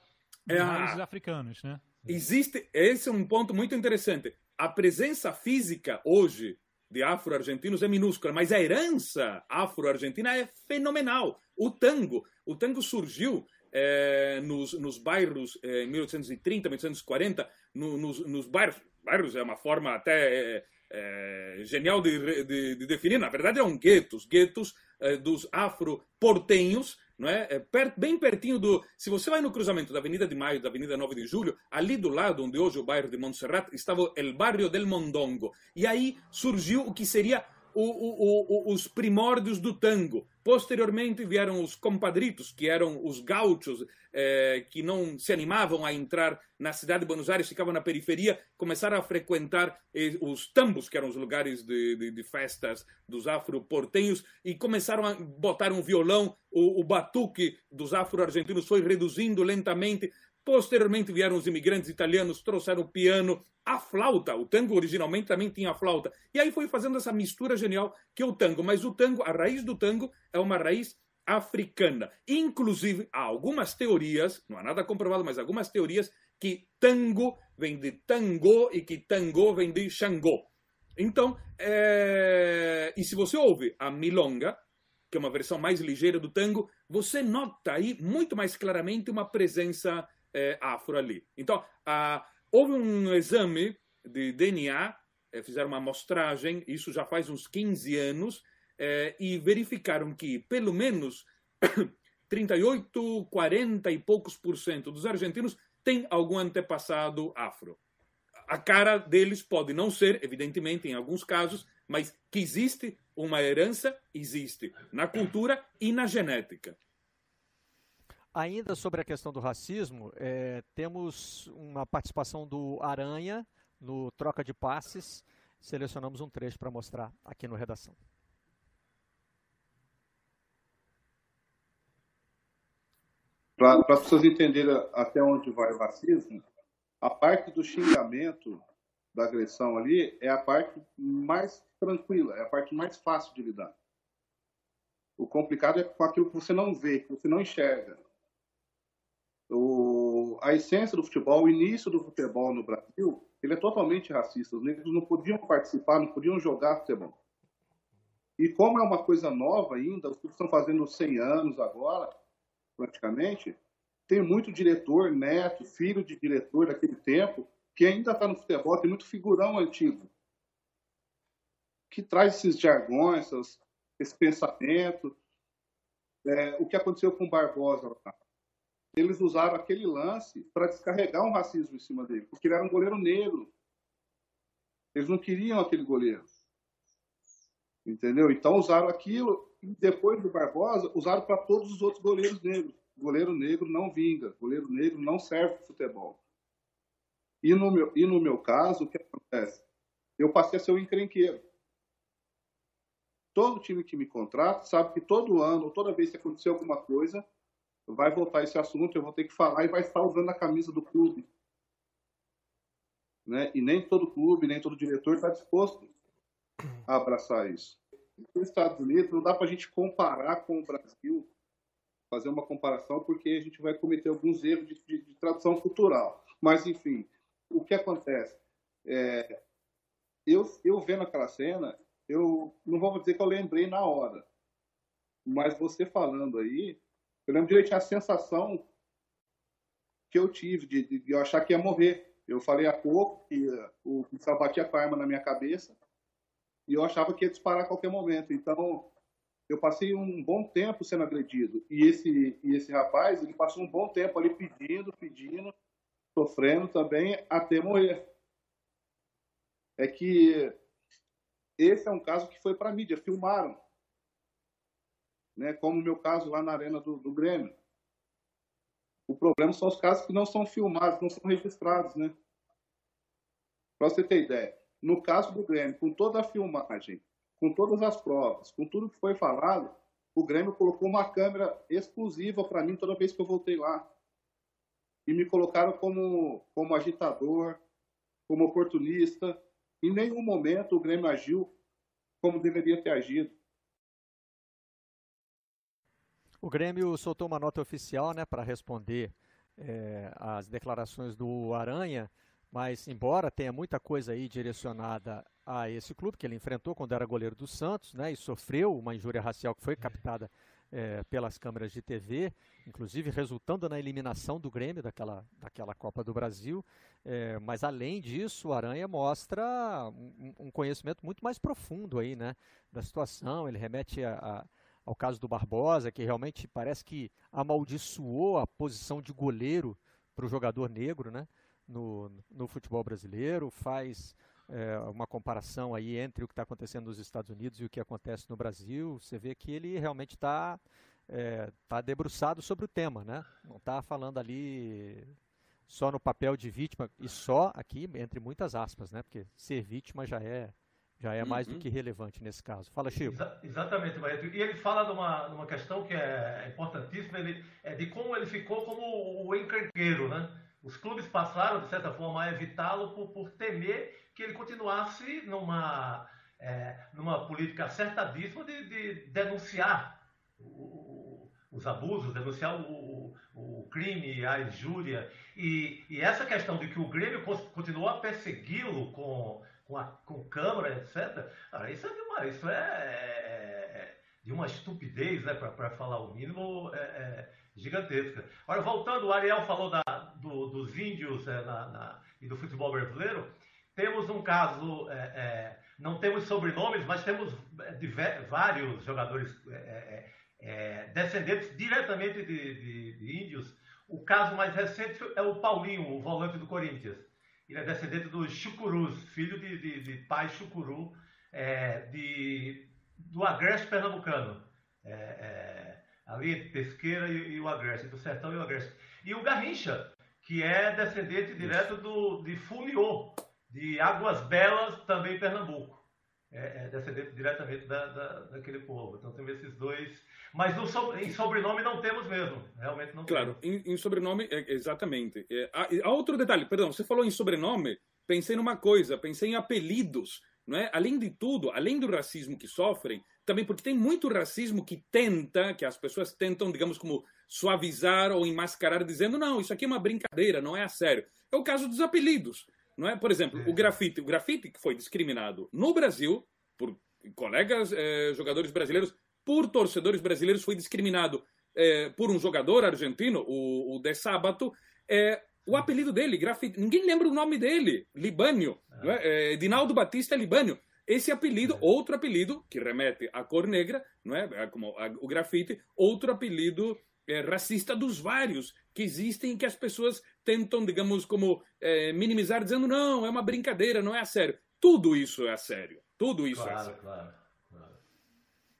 é, raízes africanas, né? Existe, esse é um ponto muito interessante. A presença física hoje de afro-argentinos é minúscula, mas a herança afro-argentina é fenomenal. O tango, o tango surgiu é, nos, nos bairros é, em 1830, 1840, no, nos, nos bairros, bairros é uma forma até é, genial de, de, de, definir, na verdade eram guetos, guetos dos afro-portenhos, não é? é bem pertinho do. Se você vai no cruzamento da Avenida de Maio da Avenida 9 de Julho, ali do lado, onde hoje é o bairro de Montserrat, estava o bairro del Mondongo. E aí surgiu o que seria o, o, o, os primórdios do tango. Posteriormente vieram os compadritos, que eram os gauchos, eh, que não se animavam a entrar na cidade de Buenos Aires, ficavam na periferia, começaram a frequentar eh, os tambos, que eram os lugares de, de, de festas dos afro-portenhos, e começaram a botar um violão, o, o batuque dos afro-argentinos foi reduzindo lentamente, Posteriormente vieram os imigrantes italianos, trouxeram o piano, a flauta. O tango originalmente também tinha a flauta. E aí foi fazendo essa mistura genial que é o tango. Mas o tango, a raiz do tango é uma raiz africana. Inclusive, há algumas teorias, não há nada comprovado, mas algumas teorias que tango vem de tango e que tango vem de Xangô. Então, é... e se você ouve a milonga, que é uma versão mais ligeira do tango, você nota aí muito mais claramente uma presença é, afro ali. Então, a, houve um exame de DNA, é, fizeram uma amostragem, isso já faz uns 15 anos, é, e verificaram que pelo menos 38, 40 e poucos por cento dos argentinos têm algum antepassado afro. A cara deles pode não ser, evidentemente, em alguns casos, mas que existe uma herança, existe na cultura e na genética. Ainda sobre a questão do racismo, é, temos uma participação do Aranha no Troca de Passes. Selecionamos um trecho para mostrar aqui no Redação. Para as pessoas entenderem até onde vai o racismo, a parte do xingamento, da agressão ali, é a parte mais tranquila, é a parte mais fácil de lidar. O complicado é com aquilo que você não vê, que você não enxerga o, a essência do futebol, o início do futebol no Brasil, ele é totalmente racista. Os negros não podiam participar, não podiam jogar futebol. E como é uma coisa nova ainda, os clubes estão fazendo 100 anos agora, praticamente, tem muito diretor, neto, filho de diretor daquele tempo, que ainda está no futebol, tem muito figurão antigo, que traz esses jargões, esse pensamento. É, o que aconteceu com Barbosa lá? Eles usaram aquele lance para descarregar um racismo em cima dele, porque ele era um goleiro negro. Eles não queriam aquele goleiro. Entendeu? Então usaram aquilo e depois do Barbosa, usaram para todos os outros goleiros negros. Goleiro negro não vinga, goleiro negro não serve futebol. E no, meu, e no meu caso, o que acontece? Eu passei a ser um encrenqueiro. Todo time que me contrata sabe que todo ano, toda vez que acontecer alguma coisa, vai voltar esse assunto, eu vou ter que falar e vai estar usando a camisa do clube. Né? E nem todo clube, nem todo diretor está disposto a abraçar isso. Nos Estados Unidos, não dá para a gente comparar com o Brasil, fazer uma comparação, porque a gente vai cometer alguns erros de, de, de tradução cultural. Mas, enfim, o que acontece? É, eu, eu vendo aquela cena, eu não vou dizer que eu lembrei na hora, mas você falando aí, eu lembro direitinho a sensação que eu tive de, de, de eu achar que ia morrer. Eu falei há pouco que uh, o policial batia com a arma na minha cabeça e eu achava que ia disparar a qualquer momento. Então, eu passei um bom tempo sendo agredido. E esse, e esse rapaz, ele passou um bom tempo ali pedindo, pedindo, sofrendo também até morrer. É que esse é um caso que foi para mídia, filmaram né, como o meu caso lá na arena do, do Grêmio. O problema são os casos que não são filmados, não são registrados, né? Para você ter ideia, no caso do Grêmio, com toda a filmagem, com todas as provas, com tudo que foi falado, o Grêmio colocou uma câmera exclusiva para mim toda vez que eu voltei lá. E me colocaram como, como agitador, como oportunista. Em nenhum momento o Grêmio agiu como deveria ter agido. O Grêmio soltou uma nota oficial né, para responder é, às declarações do Aranha, mas embora tenha muita coisa aí direcionada a esse clube que ele enfrentou quando era goleiro do Santos, né, e sofreu uma injúria racial que foi captada é, pelas câmeras de TV, inclusive resultando na eliminação do Grêmio daquela, daquela Copa do Brasil. É, mas além disso, o Aranha mostra um, um, conhecimento muito mais profundo aí, né, da situação. Ele remete a, a, ao caso do Barbosa, que realmente parece que amaldiçoou a posição de goleiro para o jogador negro, né, no, no futebol brasileiro, faz é, uma comparação aí entre o que está acontecendo nos Estados Unidos e o que acontece no Brasil, você vê que ele realmente está é, tá debruçado sobre o tema, né? Não está falando ali só no papel de vítima e só aqui entre muitas aspas, né? Porque ser vítima já é já é mais uhum. do que relevante nesse caso. Fala, Chico. Exa exatamente, Barreto. E ele fala de uma, de uma questão que é importantíssima, ele, é de como ele ficou como o encrenqueiro, né? Os clubes passaram, de certa forma, a evitá-lo por, por temer que ele continuasse numa, é, numa política acertadíssima de, de denunciar o, os abusos, denunciar o, o, crime, a injúria. E, e, essa questão de que o Grêmio continuou a persegui-lo com, com, a, com câmara, etc., isso é de uma, isso é, é, é de uma estupidez, né, para falar o mínimo, é, é gigantesca. Agora, voltando, o Ariel falou da, do, dos índios é, na, na, e do futebol brasileiro. Temos um caso, é, é, não temos sobrenomes, mas temos vários jogadores descendentes diretamente de, de, de, índios. O caso mais recente é o Paulinho, o volante do Corinthians. Ele é descendente dos Chucurus, filho de, de, de pai Chucuru, de, do Agreste Pernambucano. ali entre Pesqueira e, e o Agreste, do Sertão e o Agreste. E o Garrincha, que é descendente direto do, de Funiô, de Águas Belas, também Pernambuco. É, é descendente diretamente da, da, daquele povo. Então temos esses dois. Mas no, em sobrenome não temos mesmo. Realmente não claro. Em, em sobrenome, é, exatamente. É, há, há outro detalhe, perdão, você falou em sobrenome, pensei numa coisa, pensei em apelidos. Não é? Além de tudo, além do racismo que sofrem, também porque tem muito racismo que tenta, que as pessoas tentam, digamos, como suavizar ou enmascarar, dizendo não, isso aqui é uma brincadeira, não é a sério. É o caso dos apelidos. Não é? Por exemplo, o é. grafite. O grafite que foi discriminado no Brasil por colegas eh, jogadores brasileiros, por torcedores brasileiros, foi discriminado eh, por um jogador argentino, o, o De Sábato. Eh, o apelido dele, grafite, ninguém lembra o nome dele, Libânio. É? É, Dinaldo Batista Libânio. Esse apelido, é. outro apelido, que remete à cor negra, não é? como o grafite, outro apelido é, racista dos vários que existem e que as pessoas tentam, digamos, como é, minimizar, dizendo não, é uma brincadeira, não é a sério. Tudo isso é a sério. Tudo isso claro, é sério. Claro, claro.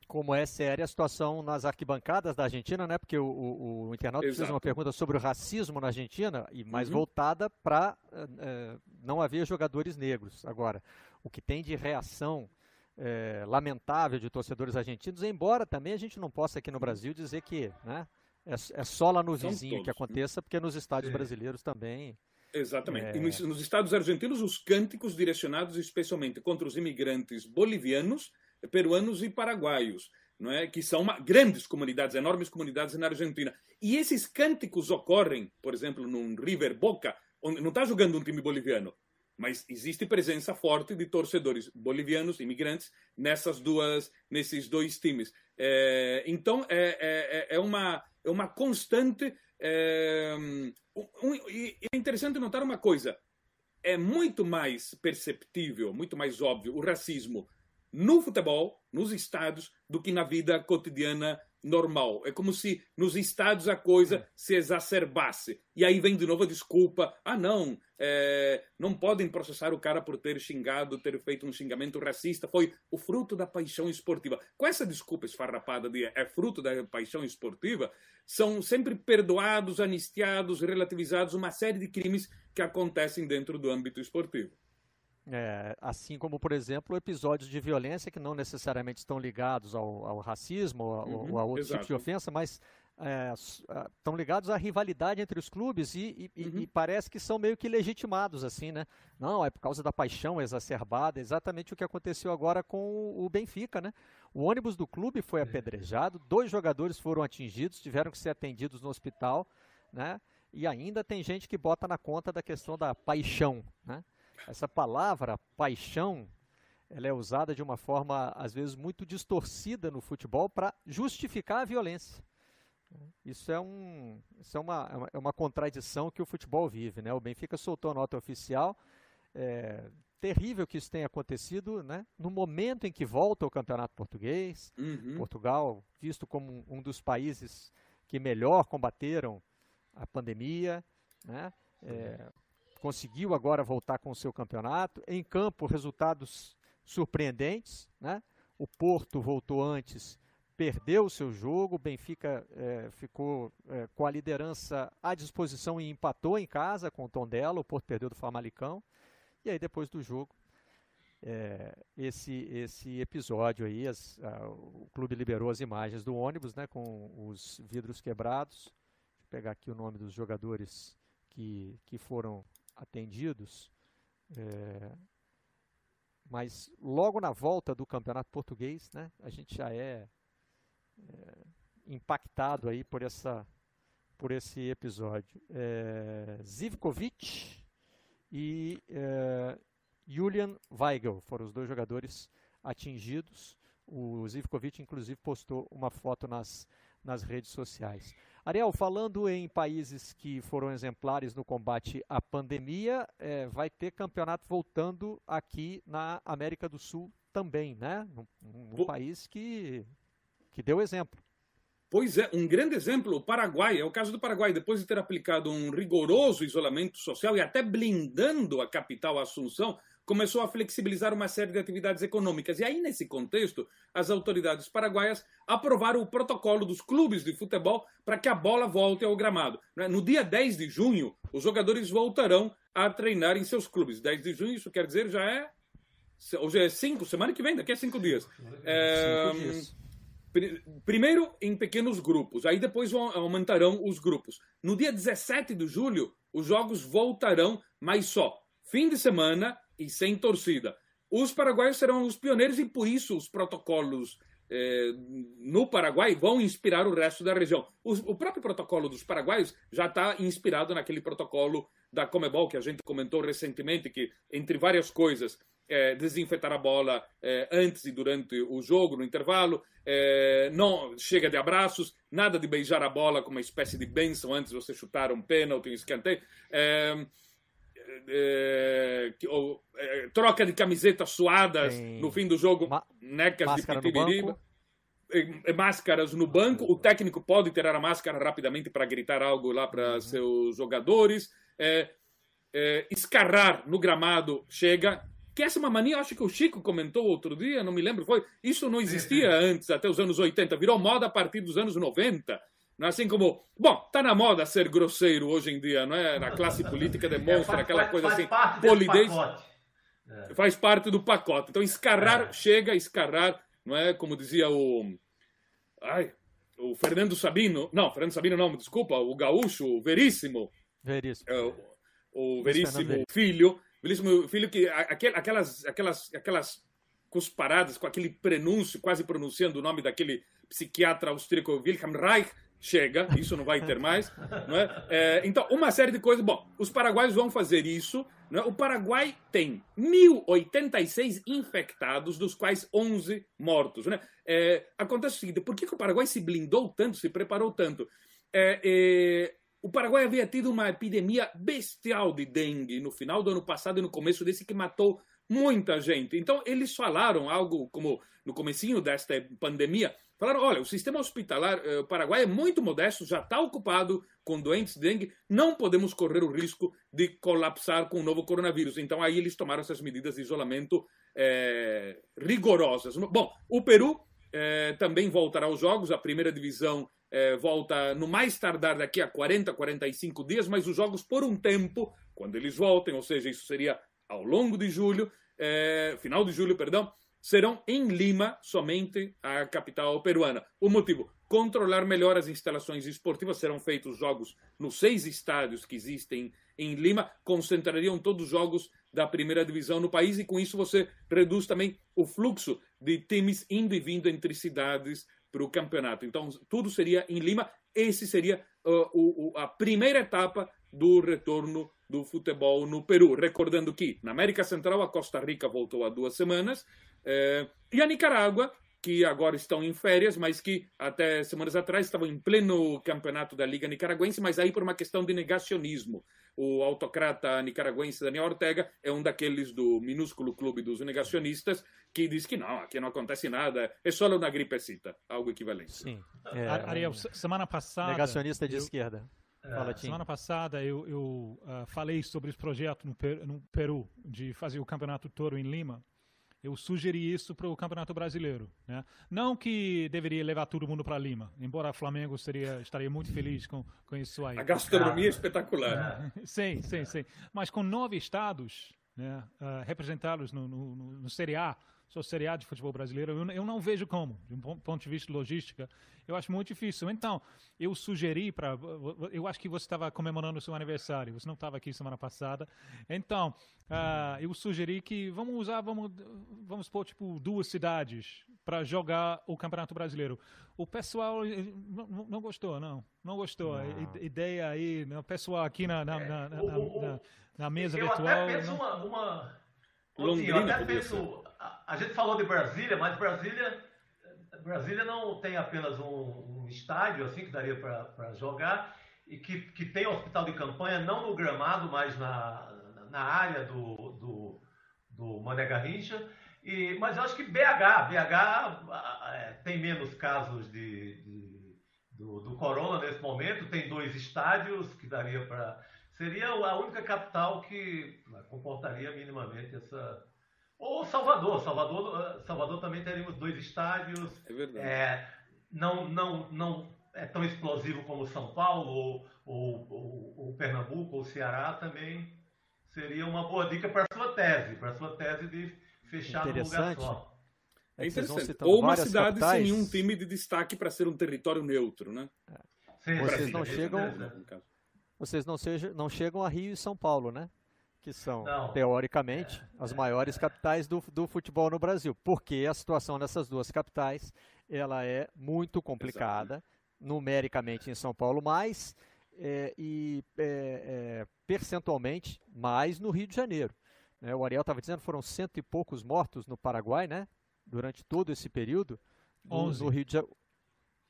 Como é séria a situação nas arquibancadas da Argentina, né? Porque o, o, o internauta Exato. fez uma pergunta sobre o racismo na Argentina, e mais uhum. voltada para é, é, não haver jogadores negros. Agora, o que tem de reação é, lamentável de torcedores argentinos, embora também a gente não possa aqui no Brasil dizer que né, é, é só lá no vizinho que aconteça, porque nos estádios Sim. brasileiros também. Exatamente. É... E nos, nos estados argentinos, os cânticos direcionados especialmente contra os imigrantes bolivianos, peruanos e paraguaios. Não é? que são uma, grandes comunidades, enormes comunidades na Argentina. E esses cânticos ocorrem, por exemplo, num River Boca, onde não está jogando um time boliviano, mas existe presença forte de torcedores bolivianos, imigrantes, nessas duas, nesses dois times. É, então, é, é, é, uma, é uma constante. É, um, é interessante notar uma coisa: é muito mais perceptível, muito mais óbvio o racismo no futebol, nos estádios, do que na vida cotidiana normal. É como se nos estados a coisa é. se exacerbasse. E aí vem de novo a desculpa: ah, não, é, não podem processar o cara por ter xingado, ter feito um xingamento racista. Foi o fruto da paixão esportiva. Com essa desculpa esfarrapada de é fruto da paixão esportiva, são sempre perdoados, anistiados, relativizados uma série de crimes que acontecem dentro do âmbito esportivo. É, assim como, por exemplo, episódios de violência que não necessariamente estão ligados ao, ao racismo ou, uhum, ou a outros exato. tipos de ofensa, mas estão é, ligados à rivalidade entre os clubes e, e, uhum. e, parece que são meio que legitimados, assim, né? Não, é por causa da paixão exacerbada, exatamente o que aconteceu agora com o Benfica, né? O ônibus do clube foi apedrejado, dois jogadores foram atingidos, tiveram que ser atendidos no hospital, né? E ainda tem gente que bota na conta da questão da paixão, né? Essa palavra paixão, ela é usada de uma forma às vezes muito distorcida no futebol para justificar a violência. Isso é, um, isso é uma, é uma contradição que o futebol vive. Né? O Benfica soltou a nota oficial. É, terrível que isso tenha acontecido né? no momento em que volta o campeonato português. Uhum. Portugal, visto como um dos países que melhor combateram a pandemia, né? É, conseguiu agora voltar com o seu campeonato. Em campo, resultados surpreendentes. Né? O Porto voltou antes perdeu o seu jogo, o Benfica é, ficou é, com a liderança à disposição e empatou em casa com o Tondela, o Porto perdeu do Famalicão, e aí depois do jogo, é, esse, esse episódio aí, as, a, o clube liberou as imagens do ônibus, né, com os vidros quebrados, eu pegar aqui o nome dos jogadores que, que foram atendidos, é, mas logo na volta do campeonato português, né, a gente já é é, impactado aí por essa por esse episódio. É, Zivkovic e é, Julian Weigel foram os dois jogadores atingidos. O Zivkovic, inclusive, postou uma foto nas, nas redes sociais. Ariel, falando em países que foram exemplares no combate à pandemia, é, vai ter campeonato voltando aqui na América do Sul também, né? Um, um país que que deu exemplo. Pois é, um grande exemplo, o Paraguai, é o caso do Paraguai, depois de ter aplicado um rigoroso isolamento social e até blindando a capital Assunção, começou a flexibilizar uma série de atividades econômicas. E aí, nesse contexto, as autoridades paraguaias aprovaram o protocolo dos clubes de futebol para que a bola volte ao gramado. Né? No dia 10 de junho, os jogadores voltarão a treinar em seus clubes. 10 de junho, isso quer dizer, já é. Hoje é 5, semana que vem, daqui a 5 dias. É, cinco dias. Primeiro em pequenos grupos, aí depois aumentarão os grupos. No dia 17 de julho, os jogos voltarão, mas só fim de semana e sem torcida. Os paraguaios serão os pioneiros e por isso os protocolos eh, no Paraguai vão inspirar o resto da região. O, próprio protocolo dos paraguaios já está inspirado naquele protocolo da Comebol que a gente comentou recentemente, que entre várias coisas é, desinfetar a bola é, antes e durante o jogo, no intervalo, é, não chega de abraços, nada de beijar a bola com uma espécie de bênção antes de você chutar um pênalti, um escanteio. É, é, é, troca de camisetas suadas Tem... no fim do jogo, Ma necas de pitibiriba. Máscaras no banco, o técnico pode tirar a máscara rapidamente para gritar algo lá para uhum. seus jogadores. escarrar no gramado chega, que essa é uma mania, acho que o Chico comentou outro dia, não me lembro, foi. Isso não existia antes, até os anos 80, virou moda a partir dos anos 90. Não é assim como, bom, tá na moda ser grosseiro hoje em dia, não é? Na classe política demonstra é, aquela faz, coisa faz assim, parte polidez. É. Faz parte do pacote. Então, escarrar, é. chega a escarrar, não é? Como dizia o. Ai, o Fernando Sabino. Não, Fernando Sabino não, desculpa, o gaúcho, o Veríssimo. Veríssimo. É, o, o Veríssimo Filho Belíssimo filho que aquelas, aquelas, aquelas cusparadas com aquele prenúncio, quase pronunciando o nome daquele psiquiatra austríaco Wilhelm Reich, chega, isso não vai ter mais. Não é? É, então, uma série de coisas. Bom, os paraguaios vão fazer isso. É? O Paraguai tem 1.086 infectados, dos quais 11 mortos. Né? É, acontece o seguinte: por que, que, o Paraguai se blindou tanto, se preparou tanto? É, é, o Paraguai havia tido uma epidemia bestial de dengue no final do ano passado e no começo desse que matou muita gente. Então eles falaram algo como no comecinho desta pandemia, falaram, olha, o sistema hospitalar eh, paraguai é muito modesto, já está ocupado com doentes de dengue, não podemos correr o risco de colapsar com o novo coronavírus. Então aí eles tomaram essas medidas de isolamento eh, rigorosas. Bom, o Peru eh, também voltará aos jogos, a primeira divisão é, volta no mais tardar daqui a 40, 45 dias, mas os jogos por um tempo, quando eles voltem, ou seja, isso seria ao longo de julho, é, final de julho, perdão, serão em Lima, somente a capital peruana. O motivo? controlar melhor as instalações esportivas. Serão feitos jogos nos seis estádios que existem em Lima, concentrariam todos os jogos da primeira divisão no país e com isso você reduz também o fluxo de times indo e vindo entre cidades para o campeonato. Então, tudo seria em Lima. Esse seria uh, o, a primeira etapa do retorno do futebol no Peru. Recordando que na América Central a Costa Rica voltou há duas semanas eh, e a Nicarágua que agora estão em férias, mas que até semanas atrás estavam em pleno campeonato da Liga Nicaragüense, mas aí por uma questão de negacionismo. O autocrata nicaragüense Daniel Ortega é um daqueles do minúsculo clube dos negacionistas que diz que não, aqui não acontece nada, é só uma gripecita, algo equivalente. Sim. É, Ariel, semana passada. Negacionista de eu, esquerda. Fala, Tim. Semana passada eu, eu uh, falei sobre esse projeto no, no Peru de fazer o Campeonato Toro em Lima eu sugeri isso para o Campeonato Brasileiro. Né? Não que deveria levar todo mundo para Lima, embora o Flamengo seria, estaria muito feliz com, com isso aí. A gastronomia é espetacular. sim, sim, sim. Mas com nove estados né, uh, representados no, no, no, no Série A, sou Série A de futebol brasileiro, eu, eu não vejo como, de um ponto de vista logística, eu acho muito difícil. Então, eu sugeri para. Eu acho que você estava comemorando o seu aniversário, você não estava aqui semana passada. Então, uh, eu sugeri que vamos usar, vamos, vamos pôr tipo duas cidades para jogar o Campeonato Brasileiro. O pessoal não, não gostou, não. Não gostou. Não. A ideia aí, o pessoal aqui na, na, na, na, na mesa eu virtual. Até penso não... uma, uma... Londrina, eu até penso. A, gente falou de Brasília, mas Brasília Brasília não tem apenas um, um estádio assim que daria para jogar e que, que tem hospital de campanha não no gramado, mas na, na área do, do, do Mané Garrincha. E, mas eu acho que BH, BH é, tem menos casos de, de do, do, corona nesse momento, tem dois estádios que daria para. Seria a única capital que comportaria minimamente essa, ou Salvador. Salvador, eh, Salvador também teríamos dois estádios. É verdade. É, não, não, não é tão explosivo como São Paulo, ou, ou, ou, ou Pernambuco, ou Ceará também seria uma boa dica para a sua tese, para a sua tese de fechar num lugar só. É interessante. Ou uma cidade capitais... sem nenhum time de destaque para ser um território neutro, né? Sim, vocês não chegam, vocês não, sejam, não chegam a Rio e São Paulo, né? Que são, Não. teoricamente, é, as é. maiores capitais do, do futebol no Brasil. Porque a situação dessas duas capitais ela é muito complicada, Exato. numericamente em São Paulo, mais é, e é, é percentualmente mais no Rio de Janeiro. Né? O Ariel estava dizendo foram cento e poucos mortos no Paraguai, né? Durante todo esse período. No, no Rio de Janeiro.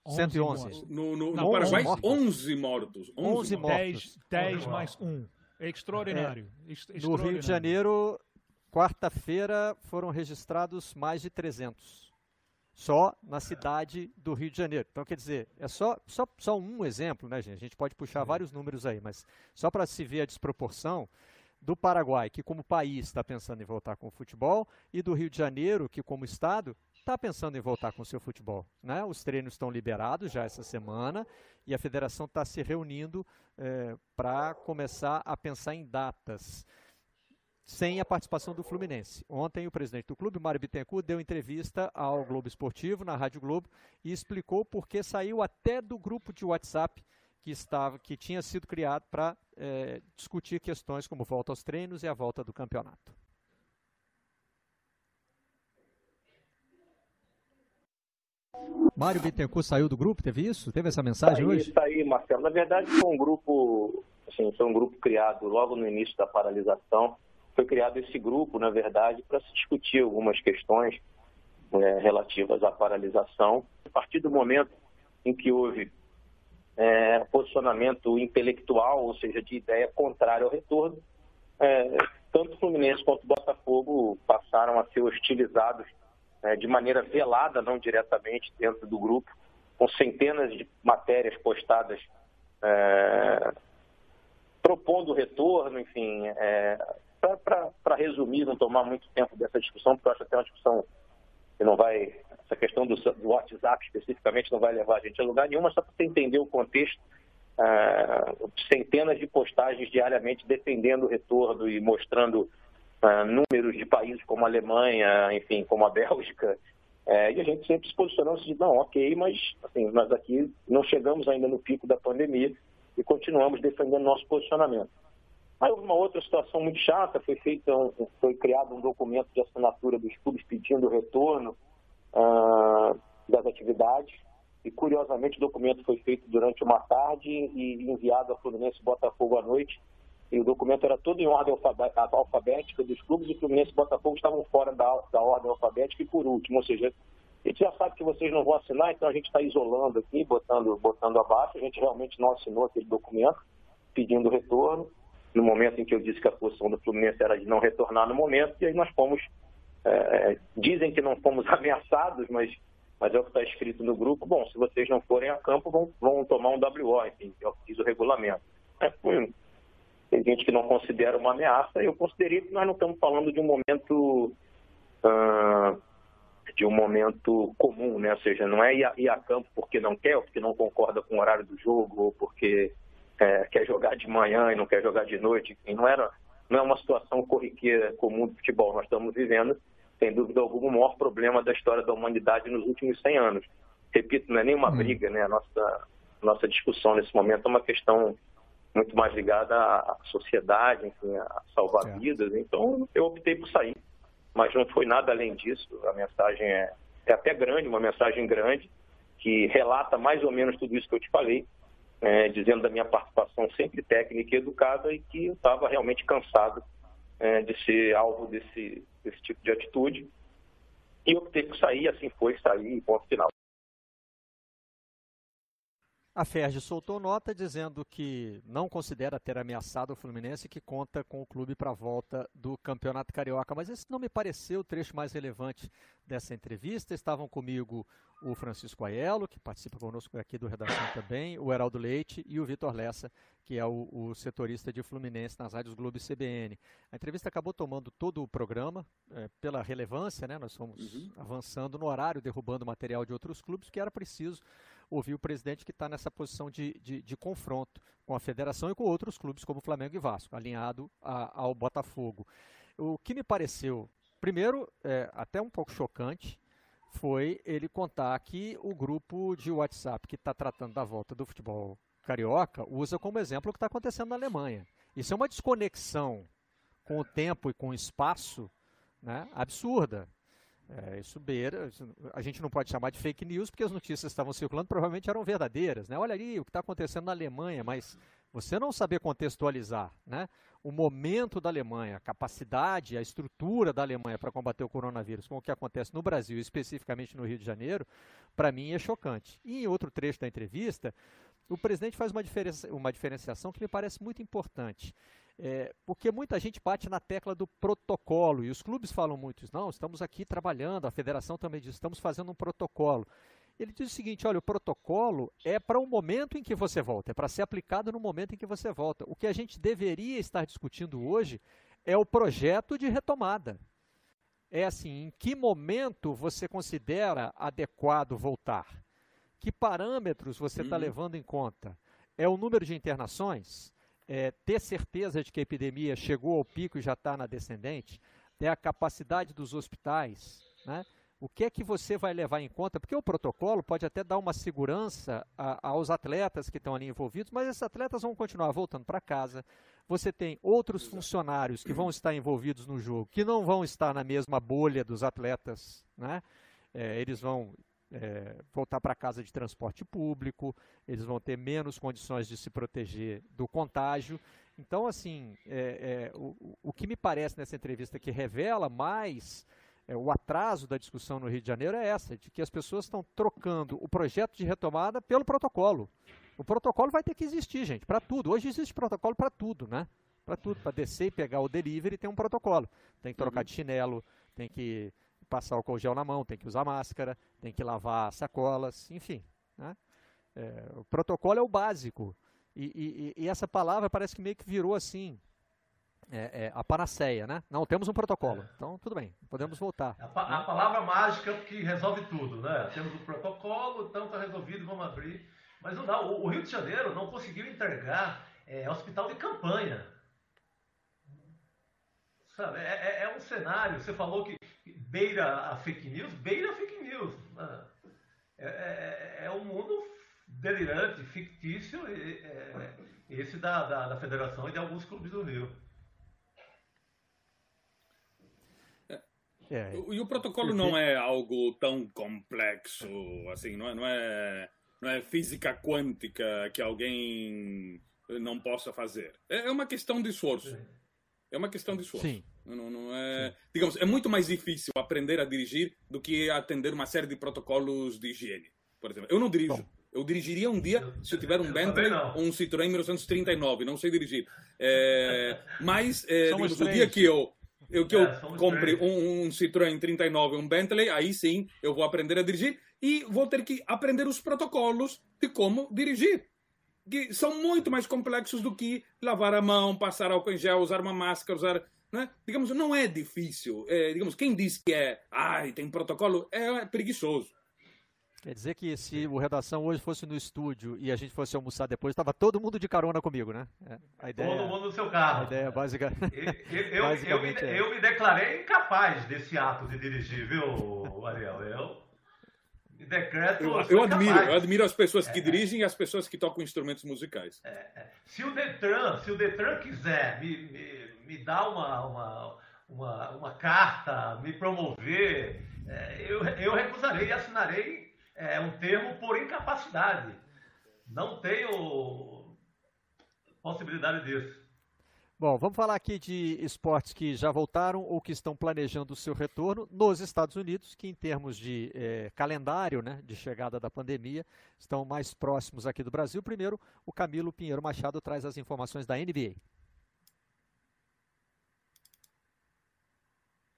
111. No, no, no Paraguai, 11 mortos. 11 mortos. 10, 10 mais 1. É extraordinário. É, extraordinário. No Rio de Janeiro, quarta-feira, foram registrados mais de 300. Só na cidade do Rio de Janeiro. Então, quer dizer, é só, só, só um exemplo, né, gente? A gente pode puxar vários números aí, mas só para se ver a desproporção do Paraguai, que como país está pensando em voltar com o futebol, e do Rio de Janeiro, que como estado está pensando em voltar com o seu futebol. Né? Os treinos estão liberados já essa semana e a federação está se reunindo é, para começar a pensar em datas sem a participação do Fluminense. Ontem, o presidente do clube, Mário Bittencourt, deu entrevista ao Globo Esportivo, na Rádio Globo, e explicou por que saiu até do grupo de WhatsApp que, estava, que tinha sido criado para é, discutir questões como volta aos treinos e a volta do campeonato. Mário Bittencourt saiu do grupo, teve isso? Teve essa mensagem aí, hoje? Isso aí, Marcelo. Na verdade, foi um grupo, assim, foi um grupo criado logo no início da paralisação. Foi criado esse grupo, na verdade, para se discutir algumas questões é, relativas à paralisação. A partir do momento em que houve é, posicionamento intelectual, ou seja, de ideia contrária ao retorno, é, tanto o Fluminense quanto o Botafogo passaram a ser hostilizados é, de maneira velada, não diretamente dentro do grupo, com centenas de matérias postadas é, propondo retorno, enfim, é, para resumir, não tomar muito tempo dessa discussão, porque eu acho até uma discussão que não vai, essa questão do, do WhatsApp especificamente não vai levar a gente a lugar nenhum, mas só para você entender o contexto, é, centenas de postagens diariamente defendendo o retorno e mostrando uh, números de países como a Alemanha, enfim, como a Bélgica, É, e a gente sempre se posicionando de não, ok, mas assim, nós aqui não chegamos ainda no pico da pandemia e continuamos defendendo nosso posicionamento. Aí houve uma outra situação muito chata, foi feito um, foi criado um documento de assinatura dos clubes pedindo o retorno uh, das atividades. E curiosamente o documento foi feito durante uma tarde e enviado a Fluminense Botafogo à noite. E o documento era todo em ordem alfabética dos clubes e Fluminense e Botafogo estavam fora da, da ordem alfabética e por último, ou seja, a gente já sabe que vocês não vão assinar, então a gente está isolando aqui, botando, botando abaixo. A gente realmente não assinou aquele documento pedindo retorno no momento em que eu disse que a posição do Fluminense era de não retornar no momento, e aí nós fomos, é, é dizem que não fomos ameaçados, mas, mas é o que está escrito no grupo, bom, se vocês não forem a campo, vão, vão tomar um WO, enfim, é o que diz o regulamento. É, tem gente que não considera uma ameaça, eu considerei que nós não estamos falando de um momento... Uh, de um momento comum, né? Ou seja, não é ir a, ir a campo porque não quer, ou porque não concorda com o horário do jogo, ou porque é, quer jogar de manhã e não quer jogar de noite. Enfim, não, era, não é uma situação corriqueira comum do futebol. Nós estamos vivendo, sem dúvida alguma, o maior problema da história da humanidade nos últimos 100 anos. Repito, não é nenhuma hum. briga, né? A nossa, nossa discussão nesse momento é uma questão muito mais ligada à sociedade, enfim, a salvar vidas. Então, eu optei por sair, mas não foi nada além disso. A mensagem é, é até grande, uma mensagem grande, que relata mais ou menos tudo isso que eu te falei, é, dizendo da minha participação sempre técnica e educada e que eu estava realmente cansado é, de ser alvo desse, desse tipo de atitude. E optei por sair, assim foi, sair, ponto final. A Ferge soltou nota dizendo que não considera ter ameaçado o Fluminense que conta com o clube para a volta do Campeonato Carioca. Mas esse não me pareceu o trecho mais relevante dessa entrevista. Estavam comigo o Francisco Aiello, que participa conosco aqui do Redação também, o Heraldo Leite e o Vitor Lessa, que é o, o, setorista de Fluminense nas rádios Globo e CBN. A entrevista acabou tomando todo o programa, é, pela relevância, né? Nós fomos uhum. avançando no horário, derrubando material de outros clubes, que era preciso ouvir o presidente que está nessa posição de, de, de, confronto com a federação e com outros clubes como Flamengo e Vasco, alinhado a, ao Botafogo. O que me pareceu, primeiro, é, até um pouco chocante, foi ele contar que o grupo de WhatsApp que está tratando da volta do futebol carioca usa como exemplo o que está acontecendo na Alemanha. Isso é uma desconexão com o tempo e com o espaço né, absurda. É, isso beira, a gente não pode chamar de fake news, porque as notícias estavam circulando provavelmente eram verdadeiras. Né? Olha ali o que está acontecendo na Alemanha, mas você não saber contextualizar né, o momento da Alemanha, a capacidade, a estrutura da Alemanha para combater o coronavírus com o que acontece no Brasil, especificamente no Rio de Janeiro, para mim é chocante. E em outro trecho da entrevista, o presidente faz uma, diferença, uma diferenciação que me parece muito importante. É, porque muita gente bate na tecla do protocolo, e os clubes falam muito isso. Não, estamos aqui trabalhando, a federação também diz, estamos fazendo um protocolo. Ele diz o seguinte: olha, o protocolo é para o momento em que você volta, é para ser aplicado no momento em que você volta. O que a gente deveria estar discutindo hoje é o projeto de retomada. É assim, em que momento você considera adequado voltar? Que parâmetros você está uhum. levando em conta? É o número de internações? É, ter certeza de que a epidemia chegou ao pico e já está na descendente, é a capacidade dos hospitais, né? O que é que você vai levar em conta? Porque o protocolo pode até dar uma segurança a, aos atletas que estão ali envolvidos, mas esses atletas vão continuar voltando para casa. Você tem outros funcionários que vão estar envolvidos no jogo, que não vão estar na mesma bolha dos atletas, né? É, eles vão é, voltar para casa de transporte público, eles vão ter menos condições de se proteger do contágio. Então, assim, é, é, o, o que me parece nessa entrevista que revela mais é, o atraso da discussão no Rio de Janeiro é essa, de que as pessoas estão trocando o projeto de retomada pelo protocolo. O protocolo vai ter que existir, gente, para tudo. Hoje existe protocolo para tudo, né? Para tudo, para descer e pegar o delivery tem um protocolo. Tem que trocar uhum. de chinelo, tem que passar álcool gel na mão, tem que usar máscara, tem que lavar sacolas, enfim. Né? É, o protocolo é o básico. E, e, e, essa palavra parece que meio que virou assim, é, é, a panaceia, né? Não, temos um protocolo. É. Então, tudo bem, podemos voltar. A, a, palavra mágica que resolve tudo, né? Temos um protocolo, então está resolvido, vamos abrir. Mas não dá. O, o Rio de Janeiro não conseguiu entregar é, hospital de campanha Sabe? É, é, é, um cenário. Você falou que beira a fake news, beira a fake news. Né? É, é, é um mundo delirante, fictício, é, esse da, da, da federação e de alguns clubes do Rio. É. E o protocolo não é algo tão complexo, assim, não é, não é, não é física quântica que alguém não possa fazer. É, é uma questão de esforço. É uma questão de esforço. Sim. Não, não é, digamos, é muito mais difícil aprender a dirigir do que atender uma série de protocolos de higiene. Por exemplo, eu não dirijo. Bom. Eu dirigiria um dia se eu tiver um Bentley ou um Citroën 1939. Não sei dirigir. É, mas, é, digamos, o dia que eu eu que eu é, compre um, um, Citroën 39, um Bentley, aí sim eu vou aprender a dirigir e vou ter que aprender os protocolos de como dirigir. Que são muito mais complexos do que lavar a mão, passar álcool em gel, usar uma máscara, usar. Né? Digamos, não é difícil. É, digamos, quem diz que é, ai, tem protocolo, é preguiçoso. Quer dizer que se o Redação hoje fosse no estúdio e a gente fosse almoçar depois, estava todo mundo de carona comigo, né? É, a ideia, todo mundo no seu carro. A ideia básica. Eu, eu, eu, me, é. eu me declarei incapaz desse ato de dirigir, viu, Ariel? Eu me decreto. Eu, eu admiro, eu admiro as pessoas que é, dirigem e as pessoas que tocam instrumentos musicais. É, é. se o Detran, se o Detran quiser me, me, me dar uma, uma, uma, uma carta, me promover, é, eu, eu recusarei e assinarei é um termo por incapacidade. Não tenho possibilidade disso. Bom, vamos falar aqui de esportes que já voltaram ou que estão planejando o seu retorno nos Estados Unidos, que em termos de é, calendário né, de chegada da pandemia, estão mais próximos aqui do Brasil. Primeiro, o Camilo Pinheiro Machado traz as informações da NBA.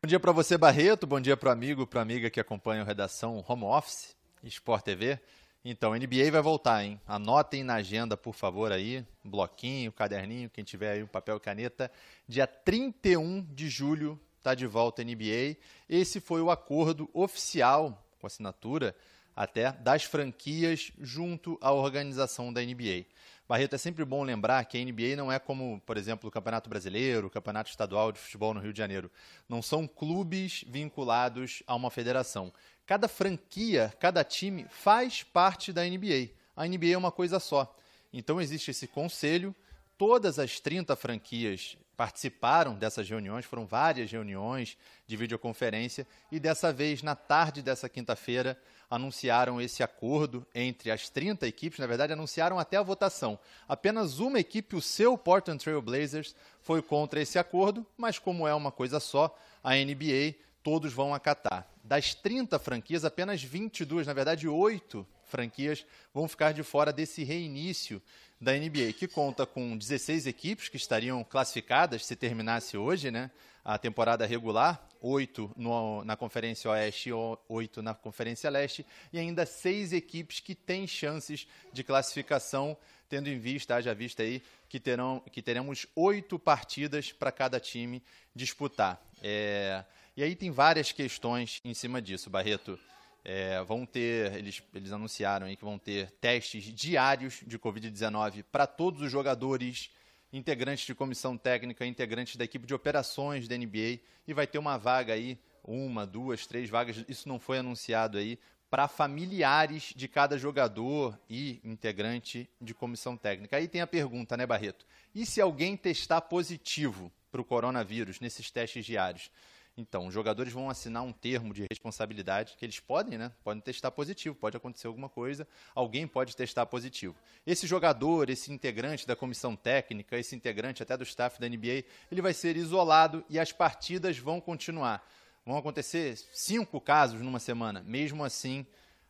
Dia para você, Barreto. Bom dia para o amigo, para amiga que acompanha a redação Home Office. Sport TV. Então, NBA vai voltar, hein? Anotem na agenda, por favor, aí, bloquinho, caderninho, quem tiver aí um papel e caneta. Dia 31 de julho está de volta a NBA. Esse foi o acordo oficial, com assinatura até, das franquias junto à organização da NBA. Barreto, é sempre bom lembrar que a NBA não é como, por exemplo, o Campeonato Brasileiro, o Campeonato Estadual de Futebol no Rio de Janeiro. Não são clubes vinculados a uma federação. Cada franquia, cada time faz parte da NBA. A NBA é uma coisa só. Então existe esse conselho, todas as 30 franquias participaram dessas reuniões, foram várias reuniões de videoconferência, e dessa vez, na tarde dessa quinta-feira, anunciaram esse acordo entre as 30 equipes, na verdade, anunciaram até a votação. Apenas uma equipe, o seu Portland Trail Blazers, foi contra esse acordo, mas como é uma coisa só, a NBA todos vão acatar. Das 30 franquias, apenas 22, na verdade 8 franquias vão ficar de fora desse reinício da NBA, que conta com 16 equipes que estariam classificadas se terminasse hoje, né? A temporada regular, 8 no, na Conferência Oeste e 8 na Conferência Leste, e ainda seis equipes que têm chances de classificação, tendo em vista, haja vista aí, que, terão, que teremos oito partidas para cada time disputar. É, e aí tem várias questões em cima disso, Barreto. É, vão ter, eles, eles anunciaram aí que vão ter testes diários de Covid-19 para todos os jogadores, integrantes de comissão técnica, integrantes da equipe de operações da NBA, e vai ter uma vaga aí, uma, duas, três vagas, isso não foi anunciado aí, para familiares de cada jogador e integrante de comissão técnica. Aí tem a pergunta, né, Barreto? E se alguém testar positivo para o coronavírus nesses testes diários? Então, os jogadores vão assinar um termo de responsabilidade que eles podem, né? Podem testar positivo, pode acontecer alguma coisa, alguém pode testar positivo. Esse jogador, esse integrante da comissão técnica, esse integrante até do staff da NBA, ele vai ser isolado e as partidas vão continuar. Vão acontecer cinco casos numa semana. Mesmo assim,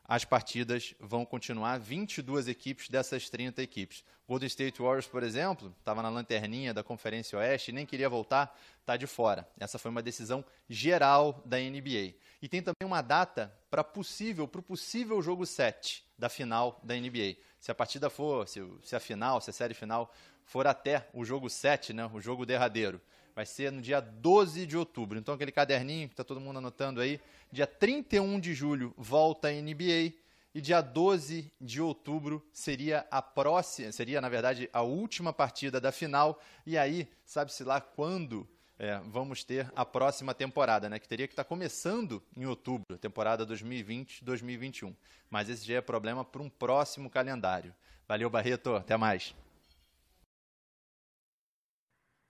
as partidas vão continuar. 22 equipes dessas 30 equipes. Golden State Warriors, por exemplo, estava na lanterninha da Conferência Oeste, nem queria voltar, está de fora. Essa foi uma decisão geral da NBA. E tem também uma data para possível, para o possível jogo 7 da final da NBA. Se a partida for, se, se a final, se a série final for até o jogo 7, né, o jogo derradeiro, vai ser no dia 12 de outubro. Então aquele caderninho que está todo mundo anotando aí, Dia 31 de julho volta a NBA e dia 12 de outubro seria a próxima, seria na verdade a última partida da final. E aí, sabe-se lá quando é, vamos ter a próxima temporada, né? Que teria que estar tá começando em outubro, temporada 2020-2021. Mas esse já é problema para um próximo calendário. Valeu, Barreto. Até mais.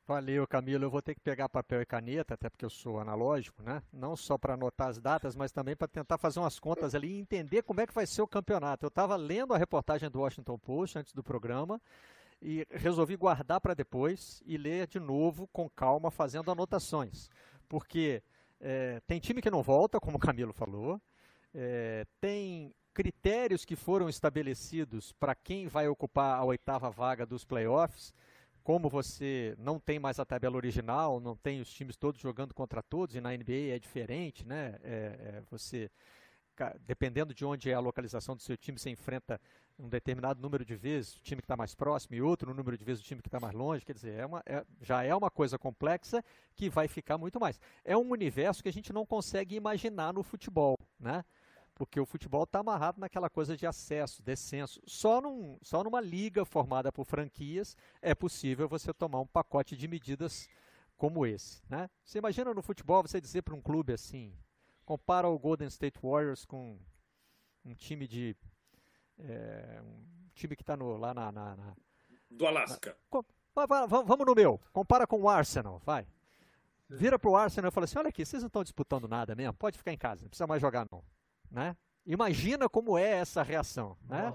Valeu, Camilo. Eu vou ter que pegar papel e caneta, até porque eu sou analógico, né? Não só para anotar as datas, mas também para tentar fazer umas contas ali e entender como é que vai ser o campeonato. Eu estava lendo a reportagem do Washington Post antes do programa e resolvi guardar para depois e ler de novo com calma, fazendo anotações. Porque é, tem time que não volta, como o Camilo falou, é, tem critérios que foram estabelecidos para quem vai ocupar a oitava vaga dos playoffs como você não tem mais a tabela original, não tem os times todos jogando contra todos, e na NBA é diferente, né? É, é, você, dependendo de onde é a localização do seu time, você enfrenta um determinado número de vezes o time que está mais próximo e outro número de vezes o time que está mais longe. Quer dizer, é uma, é, já é uma coisa complexa que vai ficar muito mais. É um universo que a gente não consegue imaginar no futebol, né? Porque o futebol está amarrado naquela coisa de acesso, descenso. Só, num, só numa liga formada por franquias é possível você tomar um pacote de medidas como esse. Né? Você imagina no futebol você dizer para um clube assim, compara o Golden State Warriors com um time de é, um time que está lá na, na, na, do Alasca. Na, vamos no meu. Compara com o Arsenal, vai. Vira pro Arsenal e fala assim: olha aqui, vocês não estão disputando nada mesmo, pode ficar em casa, não precisa mais jogar não. Né? Imagina como é essa reação. Né?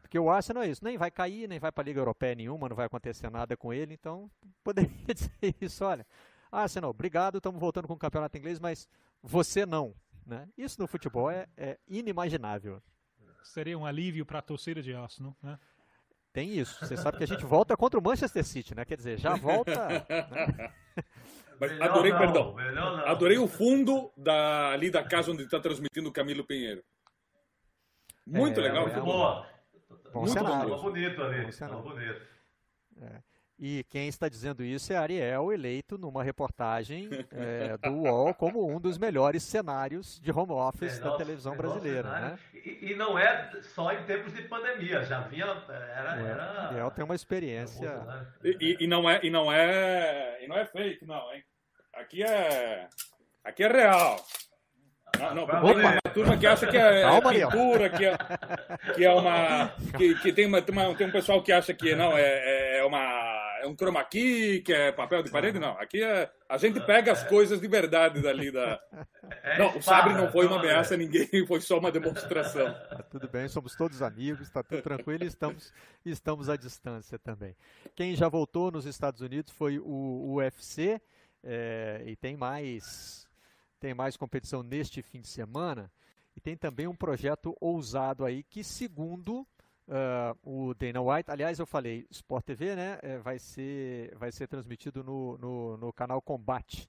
Porque o Arsenal é isso, nem vai cair, nem vai para a Liga Europeia nenhuma, não vai acontecer nada com ele, então poderia dizer isso, olha, Arsenal, obrigado, estamos voltando com o campeonato inglês, mas você não. Né? Isso no futebol é, é inimaginável. Seria um alívio para a torcida de Arsenal, né? Tem isso. Você sabe que a gente volta contra o Manchester City, né? Quer dizer, já volta. Né? Mas adorei, não, perdão. Adorei o fundo da, ali da casa onde está transmitindo o Camilo Pinheiro. Muito é, legal. Muito boa. Bom muito cenário. Bom. bonito ali. Bom bonito. É. E quem está dizendo isso é Ariel, eleito numa reportagem é, do UOL como um dos melhores cenários de home office da televisão brasileira. Né? E, e, não é só em tempos de pandemia, já vinha. Era, é, era... Ariel tem uma experiência. E, e, não é, e, não é, e não é fake, não, hein? Aqui é. Aqui é real. Não, não, Opa. a turma que acha que é, é pintura, que é, que é uma. Que, que tem, uma, tem, uma, tem um pessoal que acha que não, é, é uma é um chroma key, que é papel de parede, não. Aqui é, a gente pega as coisas de verdade dali da. É não, o sabre não foi uma ameaça a ninguém, foi só uma demonstração. Tá tudo bem, somos todos amigos, está tudo tranquilo e estamos, estamos à distância também. Quem já voltou nos Estados Unidos foi o UFC é, e tem mais, tem mais competição neste fim de semana. E tem também um projeto ousado aí que, segundo Uh, o Dana White, aliás, eu falei, Sport TV, né, é, vai, ser, vai ser transmitido no, no, no canal Combate,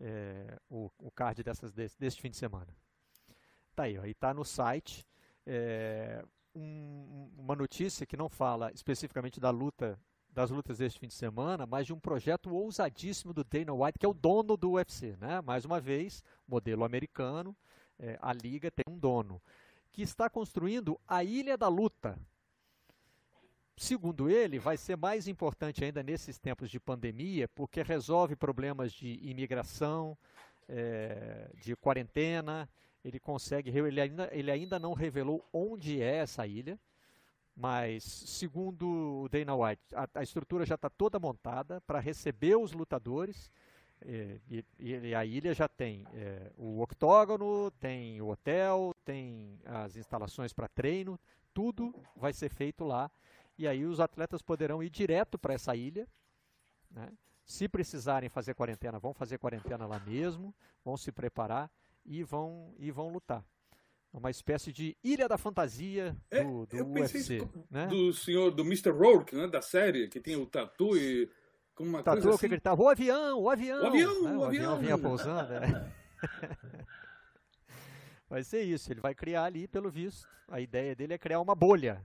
é, o, o card dessas, desse, deste fim de semana. Tá aí, ó, e tá no site. É, um, uma notícia que não fala especificamente da luta, das lutas deste fim de semana, mas de um projeto ousadíssimo do Dana White, que é o dono do UFC, né? Mais uma vez, modelo americano, é, a liga tem um dono que está construindo a Ilha da Luta, segundo ele, vai ser mais importante ainda nesses tempos de pandemia, porque resolve problemas de imigração, é, de quarentena. Ele consegue, ele ainda, ele ainda não revelou onde é essa ilha, mas segundo o Dana White, a, a estrutura já está toda montada para receber os lutadores. É, e, e, a ilha já tem é, o octógono, tem o hotel, tem as instalações para treino, tudo vai ser feito lá e aí os atletas poderão ir direto para essa ilha. Né? Se precisarem fazer quarentena, vão fazer quarentena lá mesmo, vão se preparar e vão, e vão lutar. É uma espécie de ilha da fantasia do, é, do eu UFC. Né? Do senhor, do Mr. Rourke, né, da série, que tem o tatu e com uma tatu coisa assim. que gritava, o avião, o avião! O avião, né? o, o avião. avião vinha pousando. É. vai ser isso, ele vai criar ali, pelo visto, a ideia dele é criar uma bolha.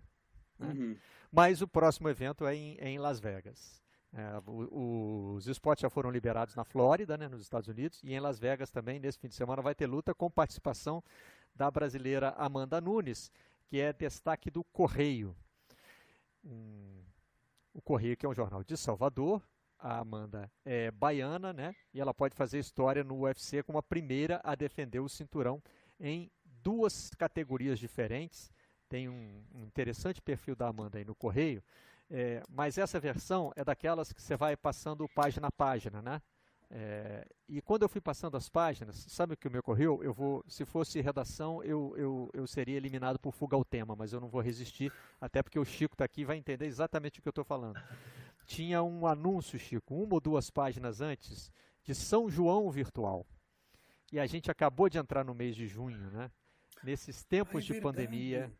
Né? Uhum. Mas o próximo evento é em, é em Las Vegas. É, o, os esportes já foram liberados na Flórida, né, nos Estados Unidos, e em Las Vegas também, nesse fim de semana, vai ter luta com participação da brasileira Amanda Nunes, que é destaque do Correio. Um, o Correio, que é um jornal de Salvador, a Amanda é baiana, né? E ela pode fazer história no UFC como a primeira a defender o cinturão em duas categorias diferentes. Tem um, um interessante perfil da Amanda aí no Correio. É, mas essa versão é daquelas que você vai passando página a página, né? É, e quando eu fui passando as páginas, sabe o que me ocorreu? Eu vou, se fosse redação, eu, eu, eu seria eliminado por fuga ao tema, mas eu não vou resistir, até porque o Chico está aqui e vai entender exatamente o que eu estou falando. Tinha um anúncio, Chico, uma ou duas páginas antes, de São João Virtual. E a gente acabou de entrar no mês de junho, né? Nesses tempos Ai, de pandemia,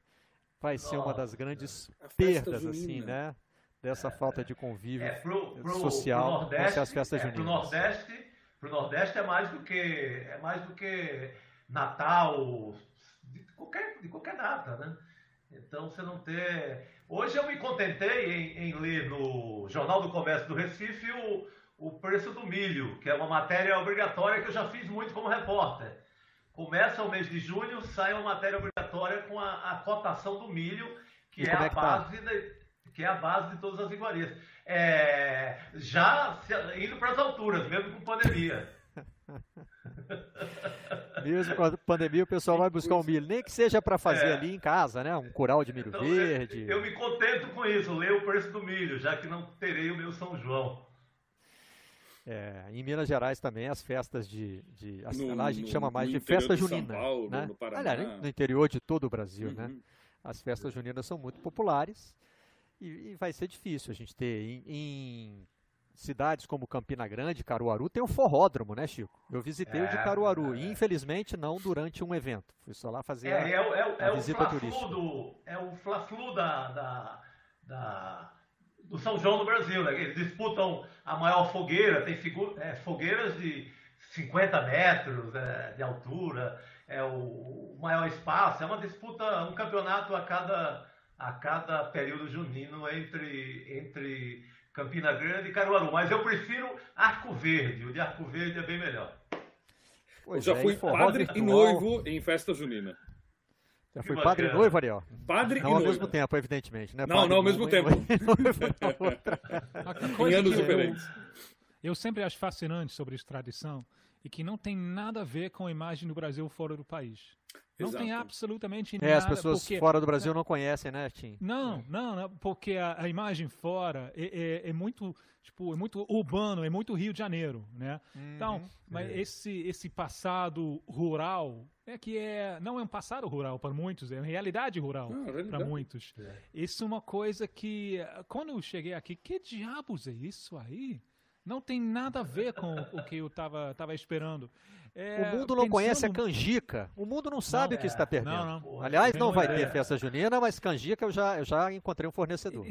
vai ser uma das grandes perdas, assim, né? dessa é, falta de convívio é, pro, pro, social pro Nordeste, as festas é, juninas. Para o Nordeste, pro Nordeste é mais do que é mais do que Natal, de qualquer, de qualquer data, né? Então você não ter. Hoje eu me contentei em, em ler no Jornal do Comércio do Recife o, o preço do milho, que é uma matéria obrigatória que eu já fiz muito como repórter. Começa o mês de junho, sai uma matéria obrigatória com a, a cotação do milho, que e é a é tá? base tá? da que é a base de todas as iguarias. É, já indo para as alturas, mesmo com pandemia. Mesmo com a pandemia, o pessoal vai buscar um milho, nem que seja para fazer é. ali em casa, né? Um curau de milho então, verde. Eu, eu, me contento com isso, ler o preço do milho, já que não terei o meu São João. É, em Minas Gerais também as festas de, de no, lá a gente no, chama mais de festa junina, Paulo, né? no, Aliás, no interior de todo o Brasil, né? uhum. né? As festas juninas são muito populares e, e vai ser difícil a gente ter em, em, cidades como Campina Grande, Caruaru, tem o forródromo, né, Chico? Eu visitei é, o de é, Caruaru, é. e infelizmente não durante um evento. Fui só lá fazer é, a, é, é, a visita turística. Do, é o Fla-Flu da, da, da, do São João do Brasil, né? Eles disputam a maior fogueira, tem é, fogueiras de 50 metros é, de altura, é o, o maior espaço, é uma disputa, um campeonato a cada a cada período junino entre, entre Campina Grande e Caruaru. Mas eu prefiro Arco Verde. O de Arco Verde é bem melhor. Pois eu já é, fui padre e noivo em festa junina. Já foi padre e noivo, Ariel? Padre não e ao mesmo tempo, evidentemente. Né? Não, não ao mesmo tempo. em anos diferentes. Eu, eu sempre acho fascinante sobre extradição e que não tem nada a ver com a imagem do Brasil fora do país. Não Exato. tem absolutamente nada. É, as pessoas porque, fora do Brasil não conhecem, né, Tim? Não, não, não porque a, a, imagem fora é, é, é, muito, tipo, é muito urbano, é muito Rio de Janeiro, né? Uhum, então, mas é. esse esse passado rural é que é não é um passado rural para muitos, é uma realidade rural para muitos. É. Isso é uma coisa que quando eu cheguei aqui, que diabos é isso aí? Não tem nada a ver com o que eu estava tava esperando. É, o mundo não conhece a canjica. O mundo não sabe não, o que está perdendo. Não, não. Aliás, não vai ter festa junina, mas canjica eu já, eu já encontrei um fornecedor.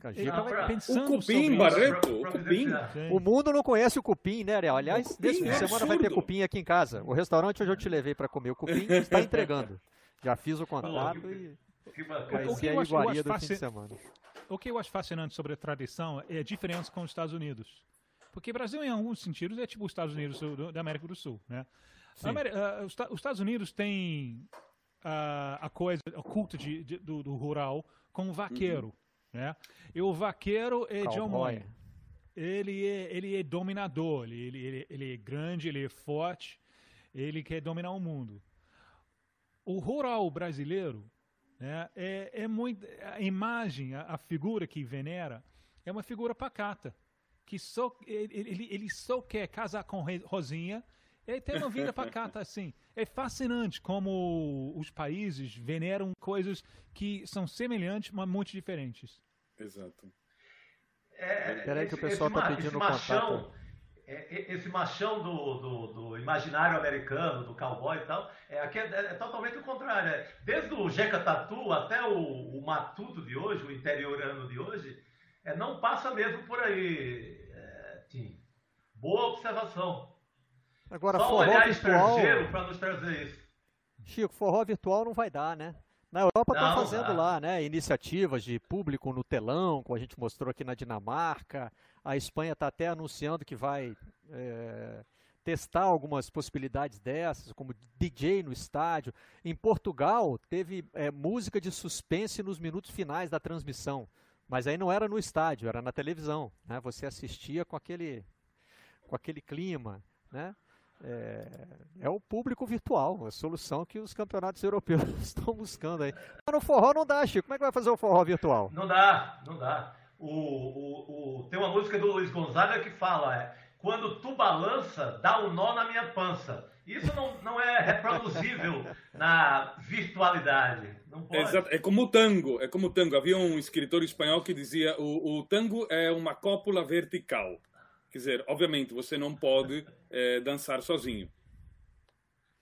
Canjica vai pensando o cupim, Barreto, o cupim. O mundo não conhece o cupim, né, Ariel? Aliás, nesse fim de semana vai ter cupim aqui em casa. O restaurante onde eu te levei para comer o cupim está entregando. Já fiz o contato e vai ser a iguaria do fim de semana. O que eu acho fascinante sobre a tradição é a diferença com os Estados Unidos. Porque o Brasil, em alguns sentidos, é tipo os Estados Unidos do, da América do Sul, né? uh, os, os, Estados Unidos têm uh, a coisa, o culto de, de, do, do, rural com o vaqueiro, uhum. né? E o vaqueiro é John Moy. Ele é, ele é dominador, ele, ele, ele, ele é grande, ele é forte, ele quer dominar o mundo. O rural brasileiro né, é, é muito. A imagem, a, a, figura que venera é uma figura pacata que só, ele, ele só quer casar com Rosinha e ter uma vida pacata assim. É fascinante como os países veneram coisas que são semelhantes, mas muito diferentes. Exato. É, Peraí que o pessoal está pedindo machão, contato. É, esse machão do, do, do, imaginário americano, do cowboy e tal, é, aqui é, é totalmente o contrário. É, desde o Jeca Tatu até o, o matuto de hoje, o interiorano de hoje, é, não passa mesmo por aí, Tim. Boa observação. Agora, Só forró olhar virtual... para nos trazer isso. Chico, forró virtual não vai dar, né? Na Europa estão fazendo lá, né? Iniciativas de público no telão, como a gente mostrou aqui na Dinamarca. A Espanha está até anunciando que vai é, testar algumas possibilidades dessas, como DJ no estádio. Em Portugal, teve é, música de suspense nos minutos finais da transmissão Mas aí não era no estádio, era na televisão. Né? Você assistia com aquele, com aquele clima. Né? É, é, o público virtual, a solução que os campeonatos europeus estão buscando aí. Mas no forró não dá, Chico. Como é que vai fazer o forró virtual? Não dá, não dá. O, o, o, tem uma música do Luiz Gonzaga que fala: é, quando tu balança, dá um nó na minha pança. Isso não, não é reproduzível na virtualidade. Não pode. Exato. É como o tango. É como o tango. Havia um escritor espanhol que dizia o, o tango é uma cópula vertical. Quer dizer, obviamente você não pode é, dançar sozinho.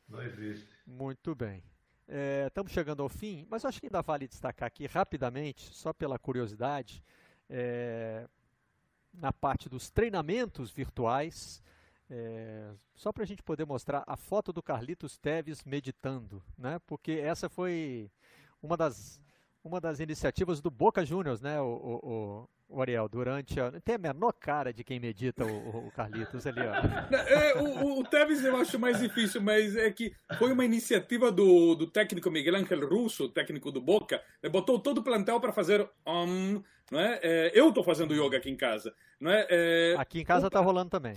Não existe. Muito bem. É, estamos chegando ao fim, mas acho que ainda vale destacar aqui rapidamente, só pela curiosidade, é, na parte dos treinamentos virtuais, é, só para a gente poder mostrar a foto do Carlitos Teves meditando, né? Porque essa foi uma das, uma das iniciativas do Boca Juniors, né? O, o, o Ariel, durante a... Tem a menor cara de quem medita o, o Carlitos ali, ó. É, o, o Tevez eu acho mais difícil, mas é que foi uma iniciativa do, do técnico Miguel Ángel Russo, técnico do Boca, né? botou todo o plantel para fazer um, não é? é eu estou fazendo yoga aqui em casa, não é? é aqui em casa está rolando também.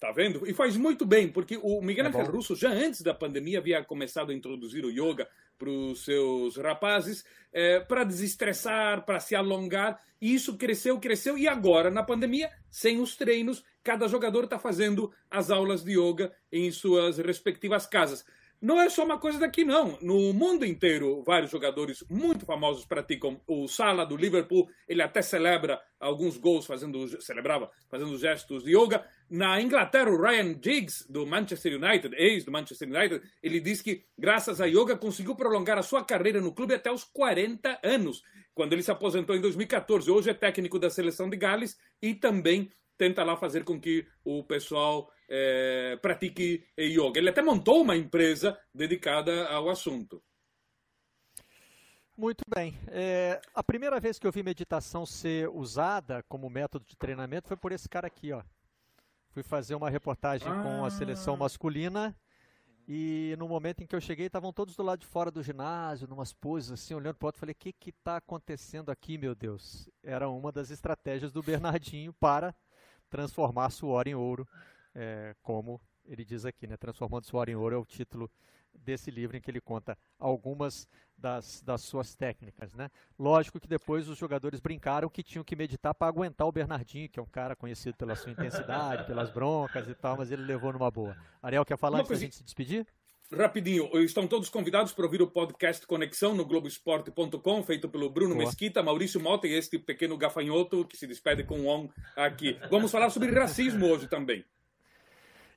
Tá vendo? E faz muito bem, porque o Miguel é Ángel Russo, já antes da pandemia, havia começado a introduzir o yoga para os seus rapazes, é, para desestressar, para se alongar. E isso cresceu, cresceu. E agora, na pandemia, sem os treinos, cada jogador está fazendo as aulas de yoga em suas respectivas casas. Não é só uma coisa daqui, não. No mundo inteiro, vários jogadores muito famosos praticam. O Sala do Liverpool, ele até celebra alguns gols fazendo, celebrava fazendo gestos de yoga. Na Inglaterra, o Ryan Giggs, do Manchester United, ex do Manchester United, ele diz que, graças a yoga, conseguiu prolongar a sua carreira no clube até os 40 anos, quando ele se aposentou em 2014. Hoje é técnico da seleção de Gales e também tenta lá fazer com que o pessoal é, pratique yoga. Ele até montou uma empresa dedicada ao assunto. Muito bem. É, a primeira vez que eu vi meditação ser usada como método de treinamento foi por esse cara aqui, ó. Fui fazer uma reportagem ah. com a seleção masculina e no momento em que eu cheguei, estavam todos do lado de fora do ginásio, numas poses assim, olhando para o outro, falei: "O que que está acontecendo aqui, meu Deus?" Era uma das estratégias do Bernardinho para transformar suor em ouro, é, como ele diz aqui, né? Transformando suor em ouro é o título desse livro em que ele conta algumas das, das suas técnicas, né? Lógico que depois os jogadores brincaram que tinham que meditar para aguentar o Bernardinho, que é um cara conhecido pela sua intensidade, pelas broncas e tal, mas ele levou numa boa. Ariel, quer falar Uma antes da gente se despedir? Rapidinho, estão todos convidados para ouvir o podcast Conexão no Globoesporte.com, feito pelo Bruno Boa. Mesquita, Maurício Mota e este pequeno gafanhoto que se despede com o on aqui. Vamos falar sobre racismo hoje também.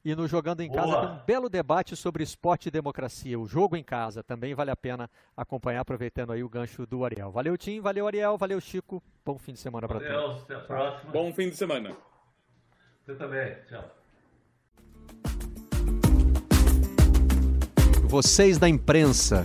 E no Jogando em Casa tem um belo debate sobre esporte e democracia. O jogo em casa também vale a pena acompanhar, aproveitando aí o gancho do Ariel. Valeu, Tim, valeu, Ariel, valeu, Chico. Bom fim de semana para todos. Até a próxima. Bom fim de semana. Você também. Tchau. Vocês da imprensa.